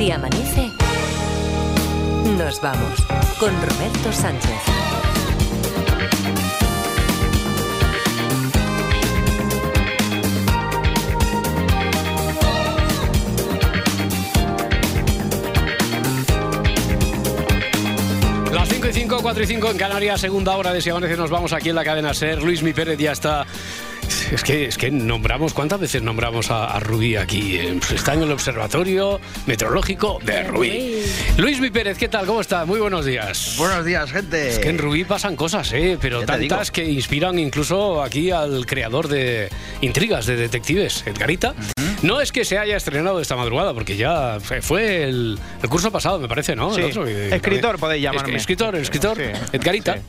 Si amanece, nos vamos con Roberto Sánchez. Las 5 y 5, 4 y 5 en Canarias, segunda hora de Si Amanece, nos vamos aquí en la cadena SER. Luis Mi Pérez ya está es que, es que nombramos, ¿cuántas veces nombramos a, a Rubí aquí? Eh, pues está en el Observatorio Meteorológico de Rubí. Luis Mi Pérez, ¿qué tal? ¿Cómo está? Muy buenos días. Buenos días, gente. Es que en Rubí pasan cosas, ¿eh? Pero tantas que inspiran incluso aquí al creador de intrigas de detectives, Edgarita. No es que se haya estrenado esta madrugada, porque ya fue- el, el curso pasado, me parece, ¿no? Sí. El otro que- Escritor podéis llamarme. Es- Escritor, escritor, Sí. Edgarita, Sí.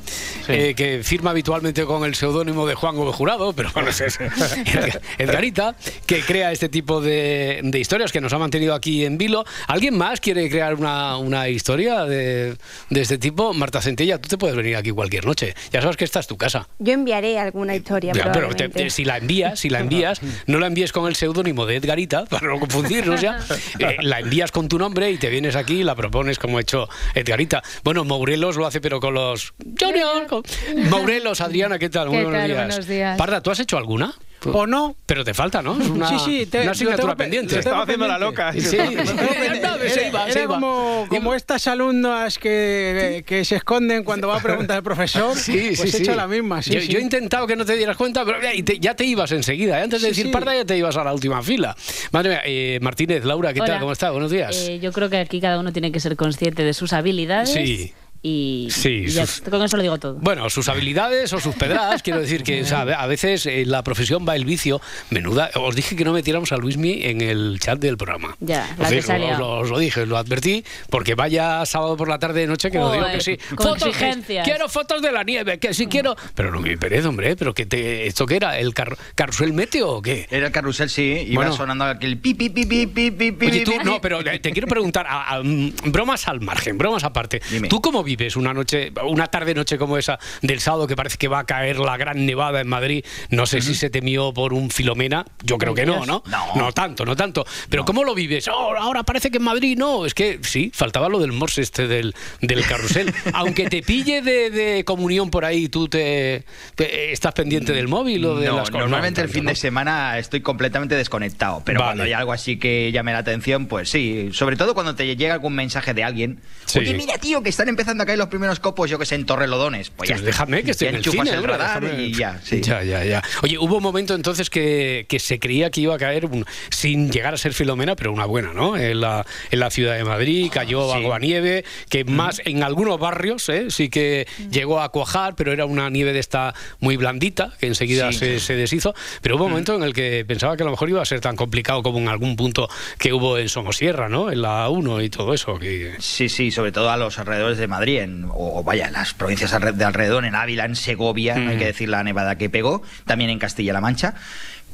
Sí. eh, que firma habitualmente con el seudónimo de Juan Gómez Jurado, pero bueno, es. Edgarita, que crea este tipo de, de historias que nos ha mantenido aquí en vilo. ¿Alguien más quiere crear una, una historia de, de este tipo? Marta Centella, tú te puedes venir aquí cualquier noche. Ya sabes que esta es tu casa. Yo enviaré alguna historia. Ya, pero te- probablemente. te- si la envías, si la envías, no la envíes con el seudónimo de Edgarita, para no confundirnos ya. Eh, la envías con tu nombre y te vienes aquí y la propones como ha hecho Edgarita. Bueno, Mourelos lo hace, pero con los. Mourelos, Adriana, ¿qué tal? Muy ¿Qué buenos tal? días. Buenos días. Parda, ¿tú has hecho alguna? ¿O no? Pero te falta, ¿no? Es una, sí, sí. te- una asignatura pendiente. Estaba haciendo la loca. Sí, Era como, como estas alumnas que, que se esconden cuando va a preguntar el profesor. Sí, pues sí, he hecho la misma. Sí, yo, sí. yo he intentado que no te dieras cuenta, pero ya, y te- ya te ibas enseguida. ¿eh? Antes de Sí, decir sí. parda, ya te ibas a la última fila. Madre mía, eh, Martínez, Laura, ¿qué tal? ¿Cómo está? Buenos días. Eh, yo creo que aquí cada uno tiene que ser consciente de sus habilidades. Sí. Y, Sí, y ya, sus- con eso lo digo todo. Bueno, sus habilidades o sus pedradas, quiero decir que o sea, a veces en la profesión va el vicio. Menuda, os dije que no metiéramos a Luismi en el chat del programa. Ya, os, ha os, lo, os lo dije, lo advertí, porque vaya sábado por la tarde de noche que lo digo que sí. con que- exigencias. quiero fotos de la nieve, que sí quiero. Pero no me Pérez, hombre, pero que te, ¿esto qué era? ¿El car- carrusel meteo o qué? Era el carrusel, sí. Iba Bueno. sonando aquel pi, pi, pi, pi, pi, pi, Oye, tú, pi, no, pi. pero te quiero preguntar, a- a- mm, bromas al margen, bromas aparte. Dime. ¿Tú cómo vives una noche, una tarde-noche como esa del sábado que parece que va a caer la gran nevada en Madrid? No sé si se temió por un Filomena, yo creo que no, ¿no? No. tanto, no tanto. Pero ¿cómo lo vives? Oh, ahora parece que en Madrid no. Es que sí, faltaba lo del morse este del, del carrusel. Aunque te pille de, de comunión por ahí, ¿tú te, te- estás pendiente del móvil o de No, las cosas? normalmente No, el fin de semana estoy completamente desconectado, pero Vale. cuando hay algo así que llame la atención, pues sí. Sobre todo cuando te llega algún mensaje de alguien. Sí. Oye, mira, tío, que están empezando a caer los primeros copos, yo que sé, en Torrelodones. Pues ya déjame que estoy Ya en el cine, el radar déjame- y ya, sí. Ya, ya, ya. Oye, hubo un momento entonces que, que se creía que iba a caer, un- sin llegar a ser Filomena, pero una buena, ¿no? En la, en la ciudad de Madrid cayó Sí. agua nieve, que más en algunos barrios ¿eh? sí que llegó a cuajar, pero era una nieve de esta muy blandita, que enseguida Sí. se, se deshizo. Pero hubo un momento en el que pensaba que a lo mejor iba a ser tan complicado como en algún punto que hubo en Somosierra, ¿no? En la 1 y todo eso. Que... Sí, sí, sobre todo a los alrededores de Madrid, en- o, vaya, en las provincias de alrededor, en Ávila, en Segovia, no hay Mm. que decir la nevada que pegó, también en Castilla-La Mancha.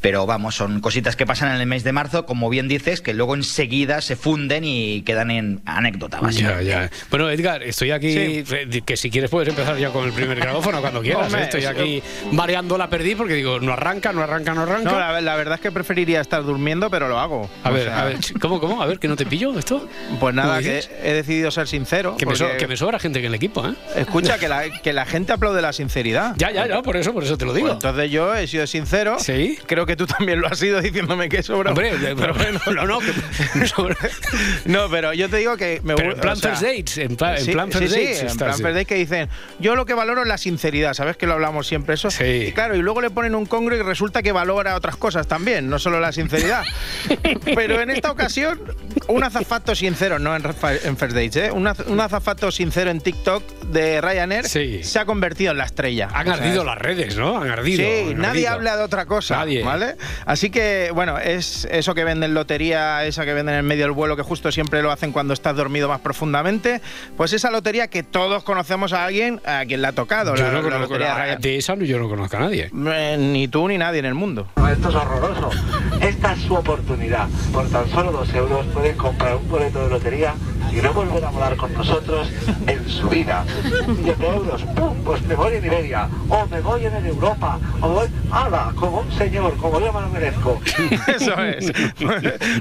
Pero vamos, son cositas que pasan en el mes de marzo, como bien dices, que luego enseguida se funden y quedan en anécdota básicamente. ya. Bueno, Edgar, estoy aquí. Sí. eh, Que si quieres puedes empezar ya con el primer grabófono cuando quieras. Hombre, ¿eh? Estoy aquí mareando la perdí porque digo, no arranca, no arranca, no arranca. No, la, la verdad es que preferiría estar durmiendo, pero lo hago. a O ver, sea, a ver, ¿cómo, cómo? A ver, que no te pillo esto. Pues nada, ¿Cómo que he decidido ser sincero. Que me, so- que me sobra gente en el equipo, ¿eh? Escucha, que la, que la gente aplaude la sinceridad. Ya, ya, ya, por eso, por eso te lo digo. Pues entonces yo he sido sincero. Sí. Creo que tú también lo has sido diciéndome que sobra. Hombre, pero bueno, no, no, que me sobra. No, pero yo te digo que me Pero gu- en plan o sea, first dates, en, pla- en sí, plan sí, first sí, dates en estás, plan sí. first date que dicen, yo lo que valoro es la sinceridad, ¿sabes que lo hablamos siempre eso? Sí. Y claro, y luego le ponen un congro y resulta que valora otras cosas también, no solo la sinceridad. Pero en esta ocasión, un azafato sincero, no en, en first dates, ¿eh? un, az- un azafato sincero en TikTok de Ryanair Sí. se ha convertido en la estrella. Han ardido las redes, ¿no? Han ardido. Sí, han nadie ardido. habla de otra cosa, Nadie. ¿Vale? Así que, bueno, es eso que venden lotería, esa que venden en medio del vuelo, que justo siempre lo hacen cuando estás dormido más profundamente, pues esa lotería que todos conocemos a alguien a quien le ha tocado, Yo la, no la conozco, de esa yo no conozco a nadie. Eh, Ni tú ni nadie en el mundo. Esto es horroroso. Esta es su oportunidad. Por tan solo dos euros puedes comprar un boleto de lotería y no volverá a volar con nosotros en su vida. Millones de euros, ¡pum! Pues me voy en Iberia, o me voy en Europa, o me voy, ¡hala! Como un señor, como yo me lo merezco. Eso es.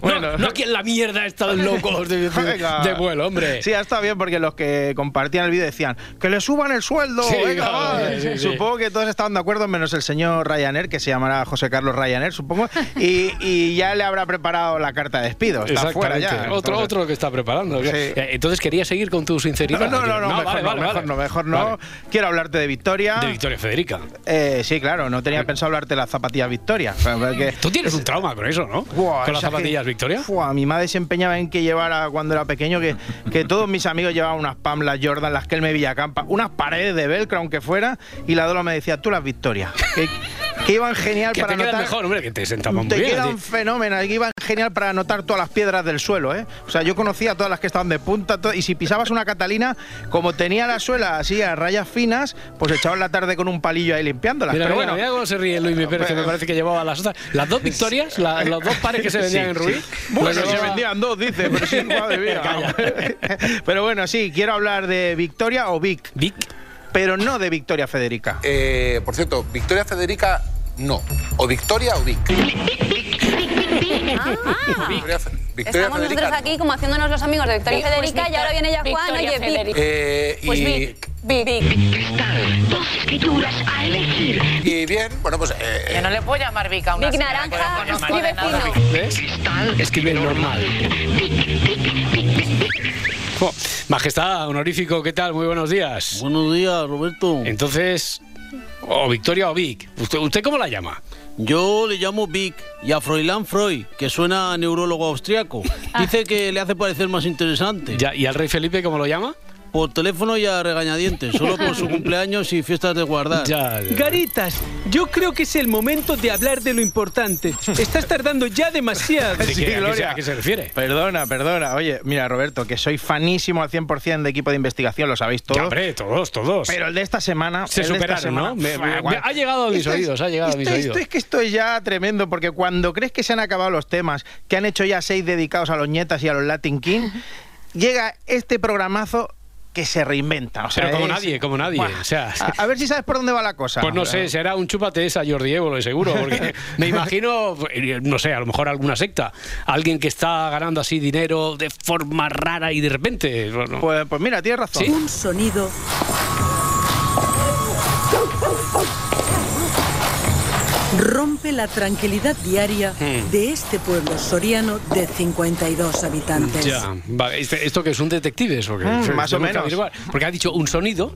Bueno, no, no aquí en la mierda están locos de, de- de vuelo, hombre. Sí, ha estado bien porque los que compartían el vídeo decían que le suban el sueldo. Sí, venga, claro, va". sí, sí, sí. Supongo que todos estaban de acuerdo, menos el señor Ryanair, que se llamará José Carlos Ryanair, supongo. Y, y ya le habrá preparado la carta de despido. Está fuera ya. Otro, Entonces- otro que está preparando. Sí. Eh, Entonces quería seguir con tu sinceridad. No, no, no, no, mejor, no, mejor no, mejor no. Vale. Quiero hablarte de Victoria. De Victoria Federica. Eh, sí, claro, no tenía pensado hablarte de las zapatillas Victoria. porque- Tú tienes un trauma con eso, ¿no? Con las que- zapatillas Victoria. Mi madre se empeñaba en que llevara cuando era pequeño que, que todos mis amigos llevaban unas Jordan, las que él me Villacampa, unas paredes de velcro aunque fuera, y la Dola me decía, tú las Victoria, que, que iban genial Que para anotar. mejor, hombre, que te sentaban muy Te bien. quedan sí. fenómenos, que iban genial para anotar todas las piedras del suelo, ¿eh? O sea, yo conocía todas las que estaban de punta, y si pisabas una Catalina, como tenía la suela así a rayas finas, pues echabas la tarde con un palillo ahí limpiándolas. Mira, Pero mira, bueno, mira cómo se ríe Luis Pérez, que me parece que llevaba las otras. Las dos victorias, la- los dos pares que se vendían Sí, en sí. Bueno, se vendían dos, dice, pero sí, madre mía. Pero bueno, sí, quiero hablar de Victoria o Vic, Vic. Pero no de Victoria Federica. Eh, por cierto, Victoria Federica, no. O Victoria o Vic. Victoria, Estamos Federica. nosotros aquí como haciéndonos los amigos de Victoria y Pues Federica y ahora viene ya Juan, Victoria oye, Vic. Federica. Eh, y, Pues Vic. Vic. y bien, bueno, pues. eh, Yo no le puedo llamar Vic a una Vic señora no Naranja, escribe de nada. fino. ¿Ves? Escribe normal. Majestad, honorífico, ¿qué tal? Muy buenos días. Buenos días, Roberto. Entonces, o Victoria o Vic. ¿Usted, ¿Usted cómo la llama? Yo le llamo Vic y a Froilán Freud, que suena a neurólogo austriaco. Dice que le hace parecer más interesante. Ya, ¿Y al rey Felipe cómo lo llama? Por teléfono y a regañadientes, solo por su cumpleaños y fiestas de guardar. Ya, ya. Garitas, yo creo que es el momento de hablar de lo importante. Estás tardando ya demasiado. ¿De Sí, a, qué a qué se refiere? Perdona, perdona. Oye, mira, Roberto, que soy fanísimo al 100% de equipo de investigación, lo sabéis Ya, todos. hombre, todos, todos. Pero el de esta semana. Se el de esta superaron, ¿no? semana, Me- me- igual. ha llegado a mis oídos, ha llegado a mis esto- oídos. Esto es que esto es ya tremendo, porque cuando crees que se han acabado los temas, que han hecho ya seis dedicados a los nietas y a los Latin King, llega este programazo que se reinventa. O sea, Pero como es- nadie, como nadie. Buah. O sea, a, a ver si sabes por dónde va la cosa. Pues no sé, será un chúpate esa Jordi Évole, seguro, porque me imagino, no sé, a lo mejor alguna secta, alguien que está ganando así dinero de forma rara y de repente. bueno, Pues, pues mira, tienes razón. Sí. Un sonido rompe la tranquilidad diaria Hmm. de este pueblo soriano de 52 habitantes. Ya, vale. Este- ¿Esto que es un detective? ¿o qué? Mm, más o que menos. averiguar. Porque ha dicho un sonido.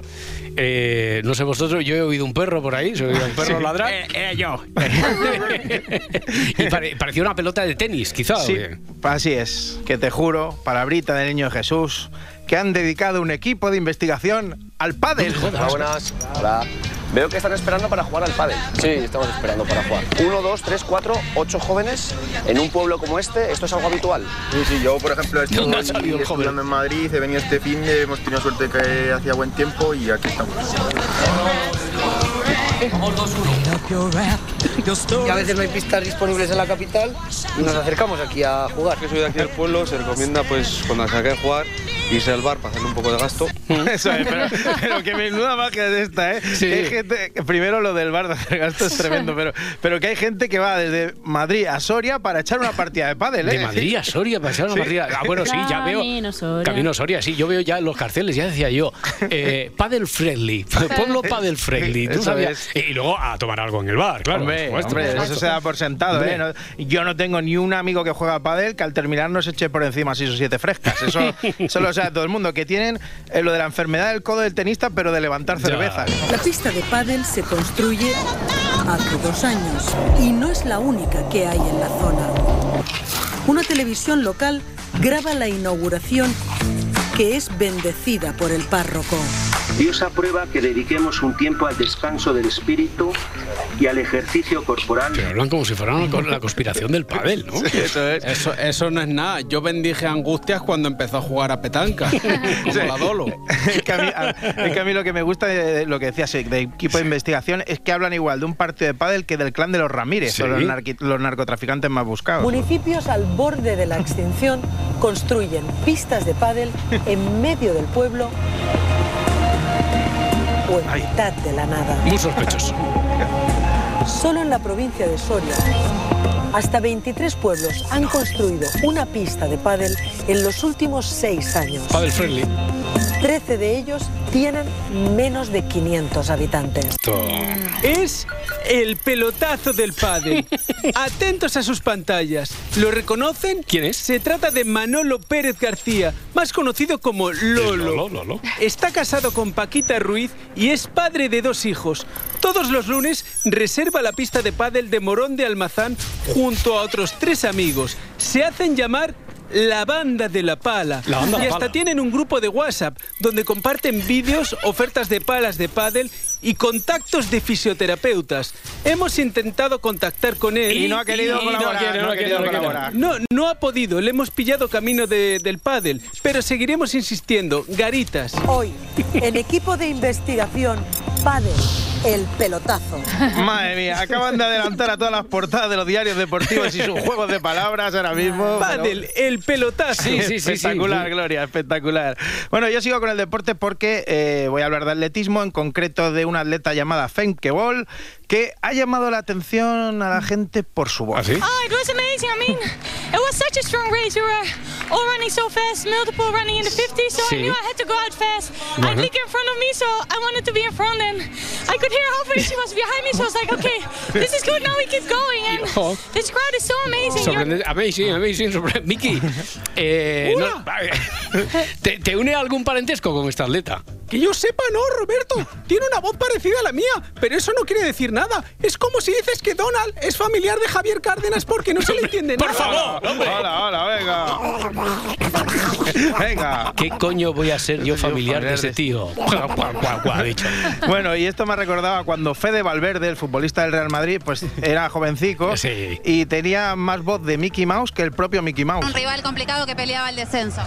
eh, no sé vosotros, yo he oído un perro por ahí, se oído un perro Sí. ladrar. Eh, eh, yo. y pare- parecía una pelota de tenis, quizá. ¿o Sí, así es. Que te juro, palabrita del niño Jesús, que han dedicado un equipo de investigación al pádel. Hola, buenas. Hola. Veo que están esperando para jugar al pádel. Sí, estamos esperando para jugar. Uno, dos, tres, cuatro, ocho jóvenes en un pueblo como este. ¿Esto es algo habitual? Sí, sí, yo por ejemplo estoy ¿Dónde ha salido el joven? estudiando en Madrid, he venido este fin, de- hemos tenido suerte que hacía buen tiempo y aquí estamos. Que a veces no hay pistas disponibles en la capital y nos acercamos aquí a jugar. Que soy de aquí del pueblo, se recomienda pues cuando se a jugar irse al bar para hacer un poco de gasto. Eso es, pero, pero que menuda magia es esta, ¿eh? Sí. Que hay gente, primero lo del bar de hacer gasto es tremendo, pero, pero que hay gente que va desde Madrid a Soria para echar una partida de pádel, ¿eh? De Madrid a Soria, para echar una Sí. partida. Ah, bueno, sí, ya veo. Camino Soria. Camino Soria, sí, yo veo ya los carteles, ya decía yo. Eh, paddle friendly, pueblo paddle friendly. ¿Tú sabías? Y luego a tomar algo en el bar, claro. Hombre, por supuesto, hombre, por eso se da por sentado, Hombre. ¿eh? No- yo no tengo ni un amigo que juega a pádel que al terminar no se eche por encima seis o siete frescas. Eso, eso lo sabe todo el mundo. Que tienen eh, lo de la enfermedad del codo del tenista, pero de levantar Ya. cervezas. La pista de pádel se construye hace dos años y no es la única que hay en la zona. Una televisión local graba la inauguración que es bendecida por el párroco. Dios aprueba que dediquemos un tiempo al descanso del espíritu y al ejercicio corporal. Pero hablan como si fuera la conspiración del pádel, ¿no? Eso, eso no es nada. Yo bendije angustias cuando empezó a jugar a petanca. como la Dolo. es, que a mí, a- es que a mí lo que me gusta de, lo que decías de equipo de investigación es que hablan igual de un partido de pádel que del clan de los Ramírez, Sí. o los, narqui- los narcotraficantes más buscados. Municipios al borde de la extinción construyen pistas de pádel en medio del pueblo o en mitad de la nada. Muy sospechoso. Solo en la provincia de Soria, hasta 23 pueblos han construido una pista de pádel en los últimos seis años. Pádel friendly. 13 de ellos tienen menos de 500 habitantes. Es el pelotazo del pádel. Atentos a sus pantallas. ¿Lo reconocen? ¿Quién es? Se trata de Manolo Pérez García, más conocido como Lolo. Lolo, Lolo. Está casado con Paquita Ruiz y es padre de dos hijos. Todos los lunes reserva la pista de pádel de Morón de Almazán junto a otros tres amigos. Se hacen llamar la banda de la pala. La banda y la hasta pala. tienen un grupo de WhatsApp donde comparten vídeos, ofertas de palas de pádel y contactos de fisioterapeutas. Hemos intentado contactar con él Y no ha querido y colaborar, quiere, no ha querido colaborar. No, no ha podido. Le hemos pillado camino de- del pádel, pero seguiremos insistiendo. Garitas. Hoy, en equipo de investigación, pádel, el pelotazo. Madre mía, acaban de adelantar a todas las portadas de los diarios deportivos y sus juegos de palabras ahora mismo. Pádel, el pelotazo. espectacular, Gloria, espectacular. Bueno, yo sigo con el deporte porque eh, voy a hablar de atletismo, en concreto de una atleta llamada Femke Bol, que ha llamado la atención a la gente por su voz. Oh, it was amazing. I mean, it was such a strong race. We were all running so fast, multiple running in the 50s, so Sí. I knew I had to go out fast. I Bueno. had Lieke in front of me, so I wanted to be in front, and I could hear halfway she was behind me, so I was like, okay, this is good, now we keep going. And Oh. this crowd is so amazing. You're- Amazing, amazing, sorprendente. Miki, eh, no- ¿te, te une algún parentesco con esta atleta? Que yo sepa, no, Roberto. Tiene una voz parecida a la mía, pero eso no quiere decir nada. Es como si dices que Donald es familiar de Javier Cárdenas porque no se le entiende Por nada. favor, hombre. Hola, hola, venga. Venga. ¿Qué coño voy a ser yo familiar de ese tío? Dicho. Bueno, y esto me recordaba cuando Fede Valverde, el futbolista del Real Madrid, pues era jovencico y tenía más voz de Mickey Mouse que el propio Mickey Mouse. Un rival complicado que peleaba el descenso.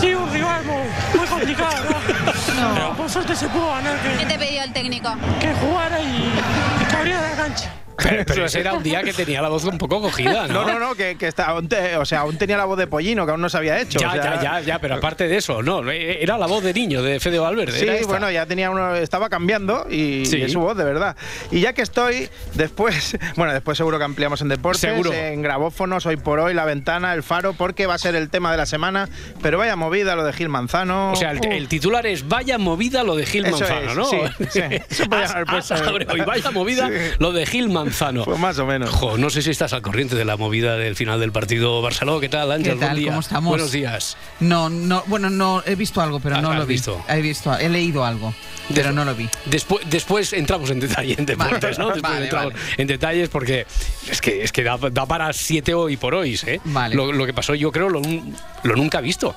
Sí, un rival muy, muy complicado, ¿no? Pero por suerte se pudo ganar, que, ¿Qué te pidió el técnico? que jugara y, y que abriera la cancha. Pero, pero ese era un día que tenía la voz un poco cogida, ¿no? No, no, no, que, que está, aún te- o sea, aún tenía la voz de pollino, que aún no se había hecho. Ya, o sea- ya, ya, ya, pero aparte de eso, no, era la voz de niño de Fede Valverde. Sí, bueno, ya tenía uno, estaba cambiando y, Sí. y es su voz, de verdad. Y ya que estoy, después, bueno, después seguro que ampliamos en deportes, Seguro. en grabófonos, hoy por hoy, la ventana, el faro, porque va a ser el tema de la semana. Pero vaya movida lo de Gil Manzano. O sea, el, titular es Vaya movida lo de Gil Eso Manzano, es, ¿no? sí, sí. Eso podía haber puesto. Has- has abre hoy, vaya movida Sí. lo de Gil Manzano. Pues más o menos. Jo, no sé si estás al corriente de la movida del final del partido Barcelona. ¿Qué tal, Ángel? ¿Qué tal? Buen día. ¿Cómo estamos? Buenos días. No, no, bueno, no he visto algo, pero Ah, no lo vi. visto. He visto, he leído algo, pero no lo vi. Después, después entramos en detalle en deportes, ¿no? Vale, Después vale, entramos vale. en detalles porque es que, es que da, da para siete hoy por hoy, ¿eh? Vale. Lo, lo que pasó, yo creo, lo, lo nunca visto.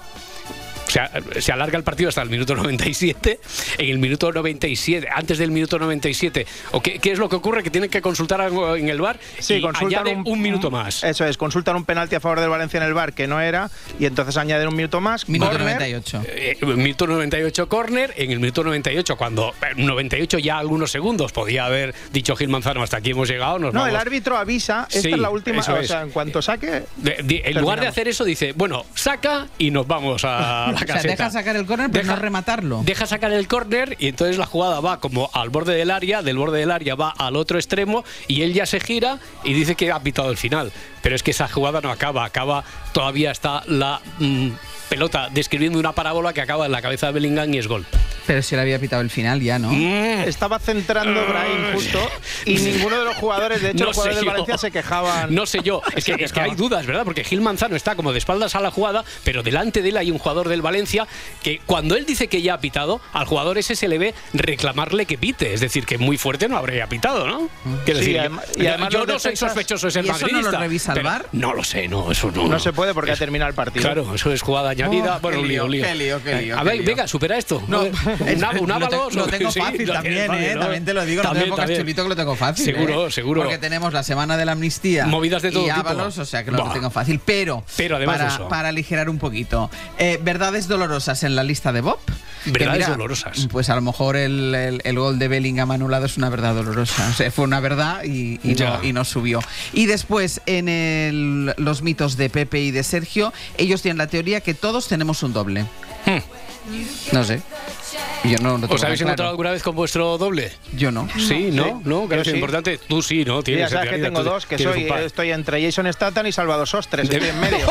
O sea, se alarga el partido hasta el minuto 97. En el minuto 97, antes del minuto 97, ¿o qué, qué es lo que ocurre? Que tienen que consultar algo en el bar Sí, y consultan añaden un, minuto más. Eso es, consultan un penalti a favor del Valencia en el bar que no era y entonces añaden un minuto más. Minuto córner. 98. Eh, minuto 98 córner, en el minuto 98, cuando eh, 98 ya algunos segundos podía haber dicho Gil Manzano, hasta aquí hemos llegado, nos No, vamos. el árbitro avisa, esta Sí, es la última, eso o es. sea, en cuanto saque... De- de- en lugar de hacer eso, dice, bueno, saca y nos vamos a la o sea, caseta. deja sacar el córner, pero Deja- no rematarlo. Deja sacar el córner y entonces la jugada va como al borde del área, del borde del área va al otro extremo y él ya se gira y dice que ha pitado el final. Pero es que esa jugada no acaba, acaba, todavía está la mm, pelota describiendo una parábola que acaba en la cabeza de Bellingham y es gol. Pero si le había pitado el final ya, ¿no? Mm. Estaba centrando Brahim justo y ninguno de los jugadores, de hecho, No los jugadores sé de yo. Valencia se quejaban. No sé yo, es que, es que hay dudas, ¿verdad? Porque Gil Manzano está como de espaldas a la jugada, pero delante de él hay un jugador del Valencia que cuando él dice que ya ha pitado, al jugador ese se le ve reclamarle que pite. Es decir, que muy fuerte no habría pitado, ¿no? Quiero Sí, decir, y yo- adem- y además yo no soy defensas- sospechoso de ser ¿Y eso no lo revisa el VAR? No lo sé, no, eso no. No se puede porque ha terminado el partido. Claro, eso es jugada añadida. Oh, bueno, un lío, un lío. lío, qué lío, qué Eh, lío, A ver, lío. venga, supera esto. No, Un, un Lo Ábalos, tengo- Lo tengo sí, fácil lo también, fácil, ¿eh? ¿no? También te lo digo, no También, te pongas chulito que lo tengo fácil. Seguro, ¿eh? seguro. Porque tenemos la semana de la amnistía. Movidas de todo y tipo. Ábalos, o sea que lo tengo fácil. Pero, Pero además para, eso. para aligerar un poquito, eh, verdades dolorosas en la lista de Bob. Verdades dolorosas. Pues a lo mejor el, el- el gol de Bellingham anulado es una verdad dolorosa. O sea, fue una verdad y, y no, y no subió. Y después, en el- los mitos de Pepe y de Sergio, ellos tienen la teoría que todos tenemos un doble. No sé. Yo no tengo ¿Os habéis encontrado claro. alguna vez con vuestro doble? Yo no. Sí, ¿no? ¿No? Que Yo es sí. importante. Tú sí, ¿no? Tienes ya sabes que realidad, tengo tú dos, que soy, estoy entre Jason Statham y Salvador Sostres, estoy en medio.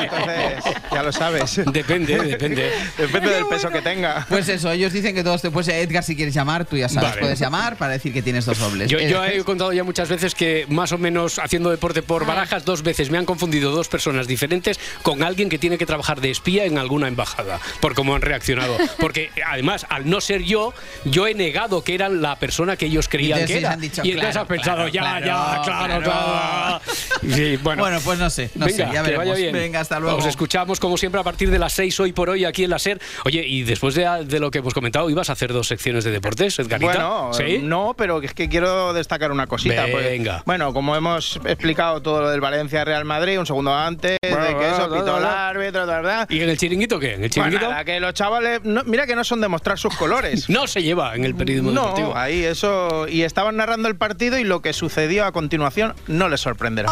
Entonces, ya lo sabes. Depende, depende. Depende del peso que tenga. Pues eso, ellos dicen que todos te puedes. Edgar, si quieres llamar, tú ya sabes, Vale. puedes llamar para decir que tienes dos dobles. Yo, Eh, yo he contado ya muchas veces que más o menos haciendo deporte por barajas dos veces me han confundido dos personas diferentes con alguien que tiene que trabajar de espía en alguna embajada por cómo han reaccionado. Porque además, al no ser yo, yo he negado que eran la persona que ellos creían que era. han dicho, y entonces claro, has pensado, claro, ya, claro, ya, claro, claro. claro. Sí, bueno. Bueno, pues no sé, no Venga, sé, ya veremos. vaya bien. Venga, hasta luego. Os escuchamos como siempre a partir de las 6 hoy por hoy aquí en la SER. Oye, y después de, de lo que hemos comentado, ibas a hacer dos secciones de deportes, Edgarita. Bueno, ¿Sí? no, pero es que quiero destacar una cosita. porque, Venga. bueno, como hemos explicado todo lo del Valencia Real Madrid, un segundo antes, de que eso pitó el árbitro, ¿verdad? ¿Y en el chiringuito qué? ¿En el chiringuito? Bueno, nada, que los chavales, no- mira que no son de mostrar sus colores. No se lleva en el periodismo No, deportivo. ahí eso. Y estaban narrando el partido y lo que sucedió a continuación no les sorprenderá.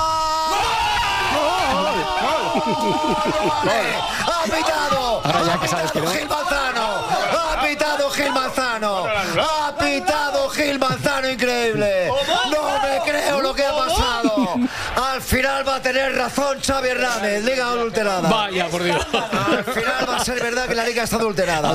¡Ha pitado! Ahora ya que sabes que no. Gil Manzano! ¡Ha pitado Gil Manzano! ¡Ha pitado Gil Manzano! Razón Xavi Hernández, Liga adulterada. Vaya, por Dios. Al final va a ser verdad que la Liga está adulterada.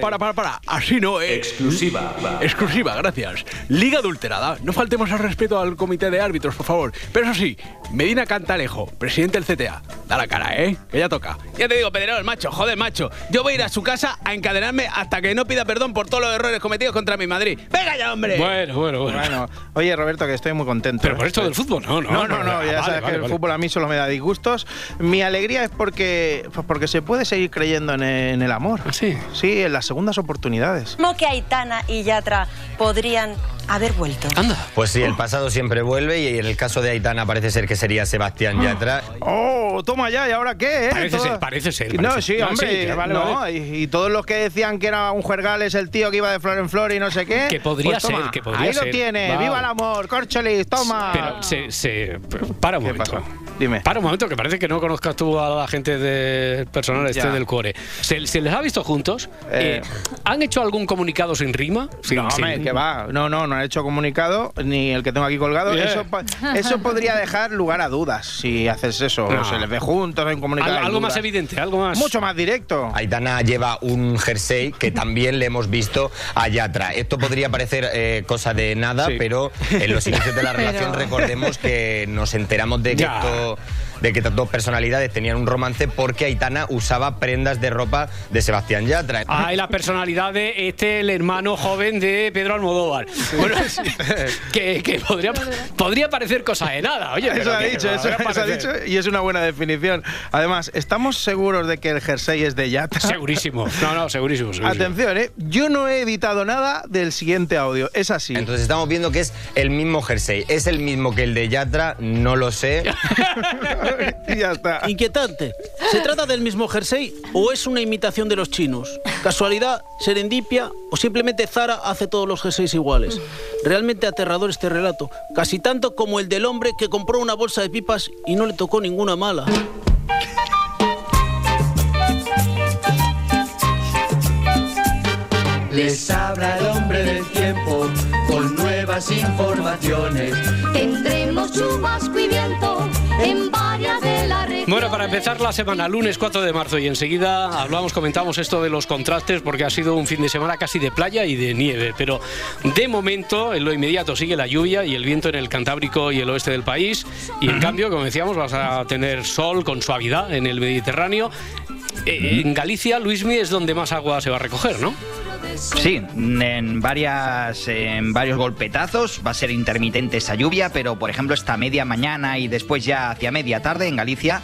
Para, para, para. Así no es. Exclusiva. Exclusiva, gracias. Liga adulterada. No faltemos al respeto al comité de árbitros, por favor. Pero eso sí, Medina Cantalejo, presidente del CTA. Da la cara, ¿eh? Que ya toca. Ya te digo, Pedrero, macho, joder, macho. Yo voy a ir a su casa a encadenarme hasta que no pida perdón por todos los errores cometidos contra mi Madrid. ¡Venga ya, hombre! Bueno, bueno, bueno. Bueno, oye Roberto, que estoy muy contento. Pero por esto del fútbol, no, no. No, no, no, ya vale, sabes vale, que el vale. fútbol a mí solo me da disgustos. Mi alegría es porque, pues porque se puede seguir creyendo en el, en el amor. sí? Sí, en las segundas oportunidades. ¿Cómo que Aitana y Yatra podrían haber vuelto? Anda. Pues sí, el pasado siempre vuelve y en el caso de Aitana parece ser que sería Sebastián Yatra. Oh, toma ya, ¿y ahora qué? eh? Parece ser, parece ser. No, sí, ser. hombre, sí, vale, no, vale. Y, y todos los que decían que era un juergales el tío que iba de flor en flor y no sé qué. Que podría pues toma, ser, que podría ahí ser. lo tiene, viva el amor, Corcholis, toma. Pero se, se- Para un momento. pasó? Dime. Para un momento, que parece que no conozcas tú a la gente de personal este Ya. del cuore. ¿Se, se les ha visto juntos? Eh. Eh, ¿Han hecho algún comunicado sin rima? Sin- no, sin- que va. No, no, no han hecho comunicado, ni el que tengo aquí colgado. Yeah. Eso, eso podría dejar lugar a dudas si haces eso. No. Se les ve juntos, hay un comunicado. Al- algo más evidente, algo más. Mucho más directo. Aitana lleva un jersey que también le hemos visto a Yatra. Esto podría parecer eh, cosa de nada, Sí. pero en los inicios de la Pero- relación recordemos que nos enteramos de que, Ya. esto- Gracias de que estas dos personalidades tenían un romance porque Aitana usaba prendas de ropa de Sebastián Yatra. Hay la personalidad de este, el hermano joven de Pedro Almodóvar. Bueno, sí, que, que podría, podría parecer cosa de nada. Oye, Eso ha dicho, eso, eso ha dicho y es una buena definición. Además, ¿estamos seguros de que el jersey es de Yatra? Segurísimo. No, no, segurísimo. segurísimo. Atención, ¿eh? Yo no he editado nada del siguiente audio. Es así. Entonces estamos viendo que es el mismo jersey. ¿Es el mismo que el de Yatra? No lo sé. y ya está. Inquietante. ¿Se trata del mismo jersey o es una imitación de los chinos? ¿Casualidad, serendipia o simplemente Zara hace todos los jerseys iguales? Realmente aterrador este relato, casi tanto como el del hombre que compró una bolsa de pipas y no le tocó ninguna mala. Les habla el hombre del tiempo con nuevas informaciones. Tendremos chubasco y viento en Bueno, para empezar la semana, lunes 4 de marzo, y enseguida hablamos, comentamos esto de los contrastes, porque ha sido un fin de semana casi de playa y de nieve. Pero de momento, en lo inmediato, sigue la lluvia y el viento en el Cantábrico y el oeste del país. Y en cambio, como decíamos, vas a tener sol con suavidad en el Mediterráneo. Eh, En Galicia, Luismi, es donde más agua se va a recoger, ¿no? Sí, en, varias, en varios golpetazos va a ser intermitente esa lluvia, pero por ejemplo esta media mañana y después ya hacia media tarde en Galicia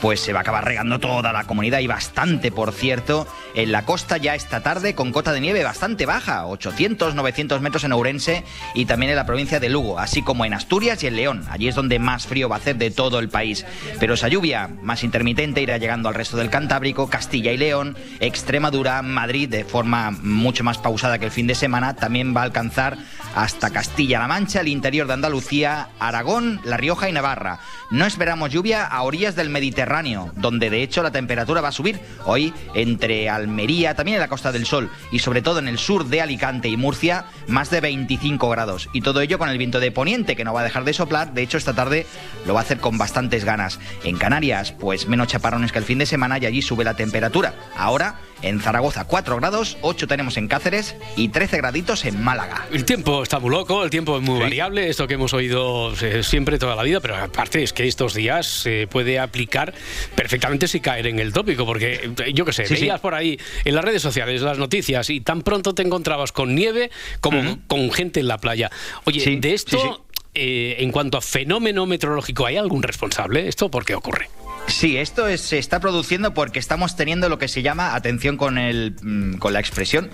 pues se va a acabar regando toda la comunidad y bastante, por cierto, en la costa ya esta tarde con cota de nieve bastante baja, 800, 900 metros en Ourense y también en la provincia de Lugo, así como en Asturias y en León. Allí es donde más frío va a hacer de todo el país. Pero esa lluvia más intermitente irá llegando al resto del Cantábrico, Castilla y León, Extremadura, Madrid de forma mucho más pausada que el fin de semana, también va a alcanzar hasta Castilla-La Mancha, el interior de Andalucía, Aragón, La Rioja y Navarra. No esperamos lluvia a orillas del Mediterráneo, donde de hecho la temperatura va a subir hoy entre Almería, también en la Costa del Sol y sobre todo en el sur de Alicante y Murcia, más de 25 grados. Y todo ello con el viento de poniente que no va a dejar de soplar, de hecho esta tarde lo va a hacer con bastantes ganas. En Canarias, pues menos chaparrones que el fin de semana y allí sube la temperatura. Ahora en Zaragoza 4 grados, 8 tenemos en Cáceres y 13 graditos en Málaga. El tiempo está muy loco, el tiempo es muy variable, esto que hemos oído eh, siempre toda la vida, pero aparte es que estos días se puede aplicar perfectamente si caer en el tópico, porque eh, yo qué sé, Sí, sí. veías por ahí en las redes sociales las noticias y tan pronto te encontrabas con nieve como con gente en la playa. Oye, de esto, eh, en cuanto a fenómeno meteorológico, ¿hay algún responsable? ¿Esto por qué ocurre? Sí, esto es- se está produciendo porque estamos teniendo lo que se llama, atención con, el, mm, con la expresión,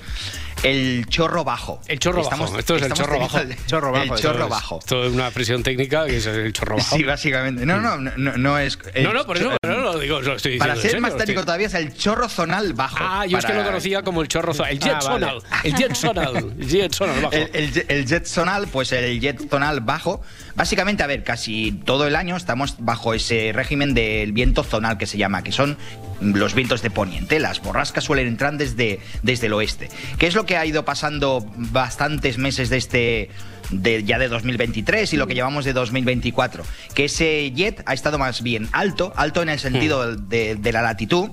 el chorro bajo. El chorro Estamos- bajo, esto es el chorro bajo. El chorro Esto chorro es- bajo. Esto es una presión técnica que es el chorro bajo. Sí, básicamente. No, no, no, no, es. No, no, por eso no lo digo, lo estoy Para diciendo ser más técnico estoy- todavía es el chorro zonal bajo. Ah, yo es que lo conocía como el chorro zonal, el Ah, jet vale. zonal, el jet zonal, el jet zonal bajo. El, el jet zonal, pues el jet zonal bajo. Básicamente, a ver, casi todo el año estamos bajo ese régimen del viento zonal que se llama, que son los vientos de poniente. Las borrascas suelen entrar desde, desde el oeste. ¿Qué es lo que ha ido pasando bastantes meses de este de, ya de 2023 y lo que llevamos de 2024? Que ese jet ha estado más bien alto, alto en el sentido de, de la latitud.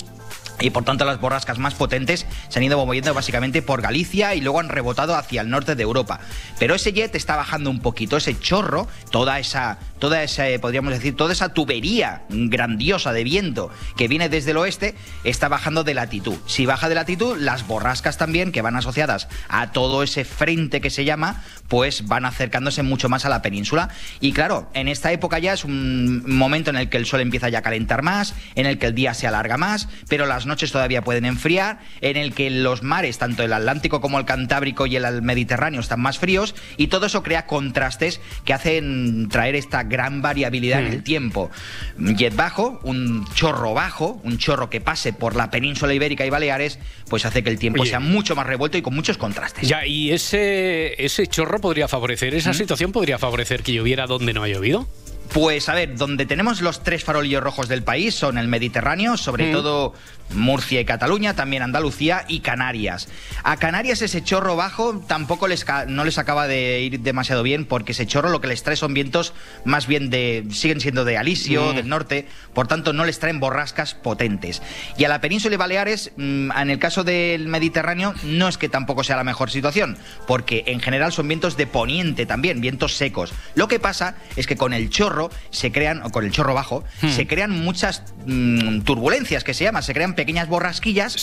Y por tanto las borrascas más potentes se han ido moviendo básicamente por Galicia y luego han rebotado hacia el norte de Europa. Pero ese jet está bajando un poquito, ese chorro, toda esa, toda esa, eh, podríamos decir, toda esa tubería grandiosa de viento que viene desde el oeste, está bajando de latitud. Si baja de latitud, las borrascas también, que van asociadas a todo ese frente que se llama, pues van acercándose mucho más a la península. Y claro, en esta época ya es un momento en el que el sol empieza ya a calentar más, en el que el día se alarga más, pero las noches todavía pueden enfriar, en el que los mares, tanto el Atlántico como el Cantábrico y el Mediterráneo, están más fríos, y todo eso crea contrastes que hacen traer esta gran variabilidad en el tiempo. Un jet bajo, un chorro bajo, un chorro que pase por la península ibérica y Baleares, pues hace que el tiempo Oye. sea mucho más revuelto y con muchos contrastes. Ya, y ese, ese chorro podría favorecer, esa situación podría favorecer que lloviera donde no ha llovido. Pues a ver, donde tenemos los tres farolillos rojos del país son el Mediterráneo, sobre Mm. todo Murcia y Cataluña, también Andalucía y Canarias. A Canarias ese chorro bajo tampoco les no les acaba de ir demasiado bien porque ese chorro lo que les trae son vientos más bien de siguen siendo de Alisio, Mm. del norte, por tanto no les traen borrascas potentes. Y a la península y Baleares, mm, en el caso del Mediterráneo, no es que tampoco sea la mejor situación, porque en general son vientos de poniente también, vientos secos. Lo que pasa es que con el chorro se crean, o con el chorro bajo, se crean muchas mm, turbulencias que se llaman, se crean pequeñas borrasquillas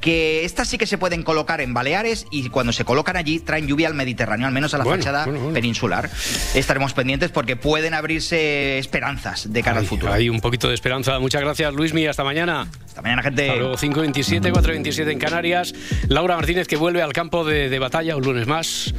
que estas sí que se pueden colocar en Baleares y cuando se colocan allí traen lluvia al Mediterráneo, al menos a la Bueno, fachada bueno, bueno. peninsular. Estaremos pendientes porque pueden abrirse esperanzas de cara al futuro. Hay un poquito de esperanza. Muchas gracias, Luismi. Hasta mañana. Hasta mañana, gente. Hasta luego, 5.27, 4.27 en Canarias. Laura Martínez que vuelve al campo de, de batalla un lunes más.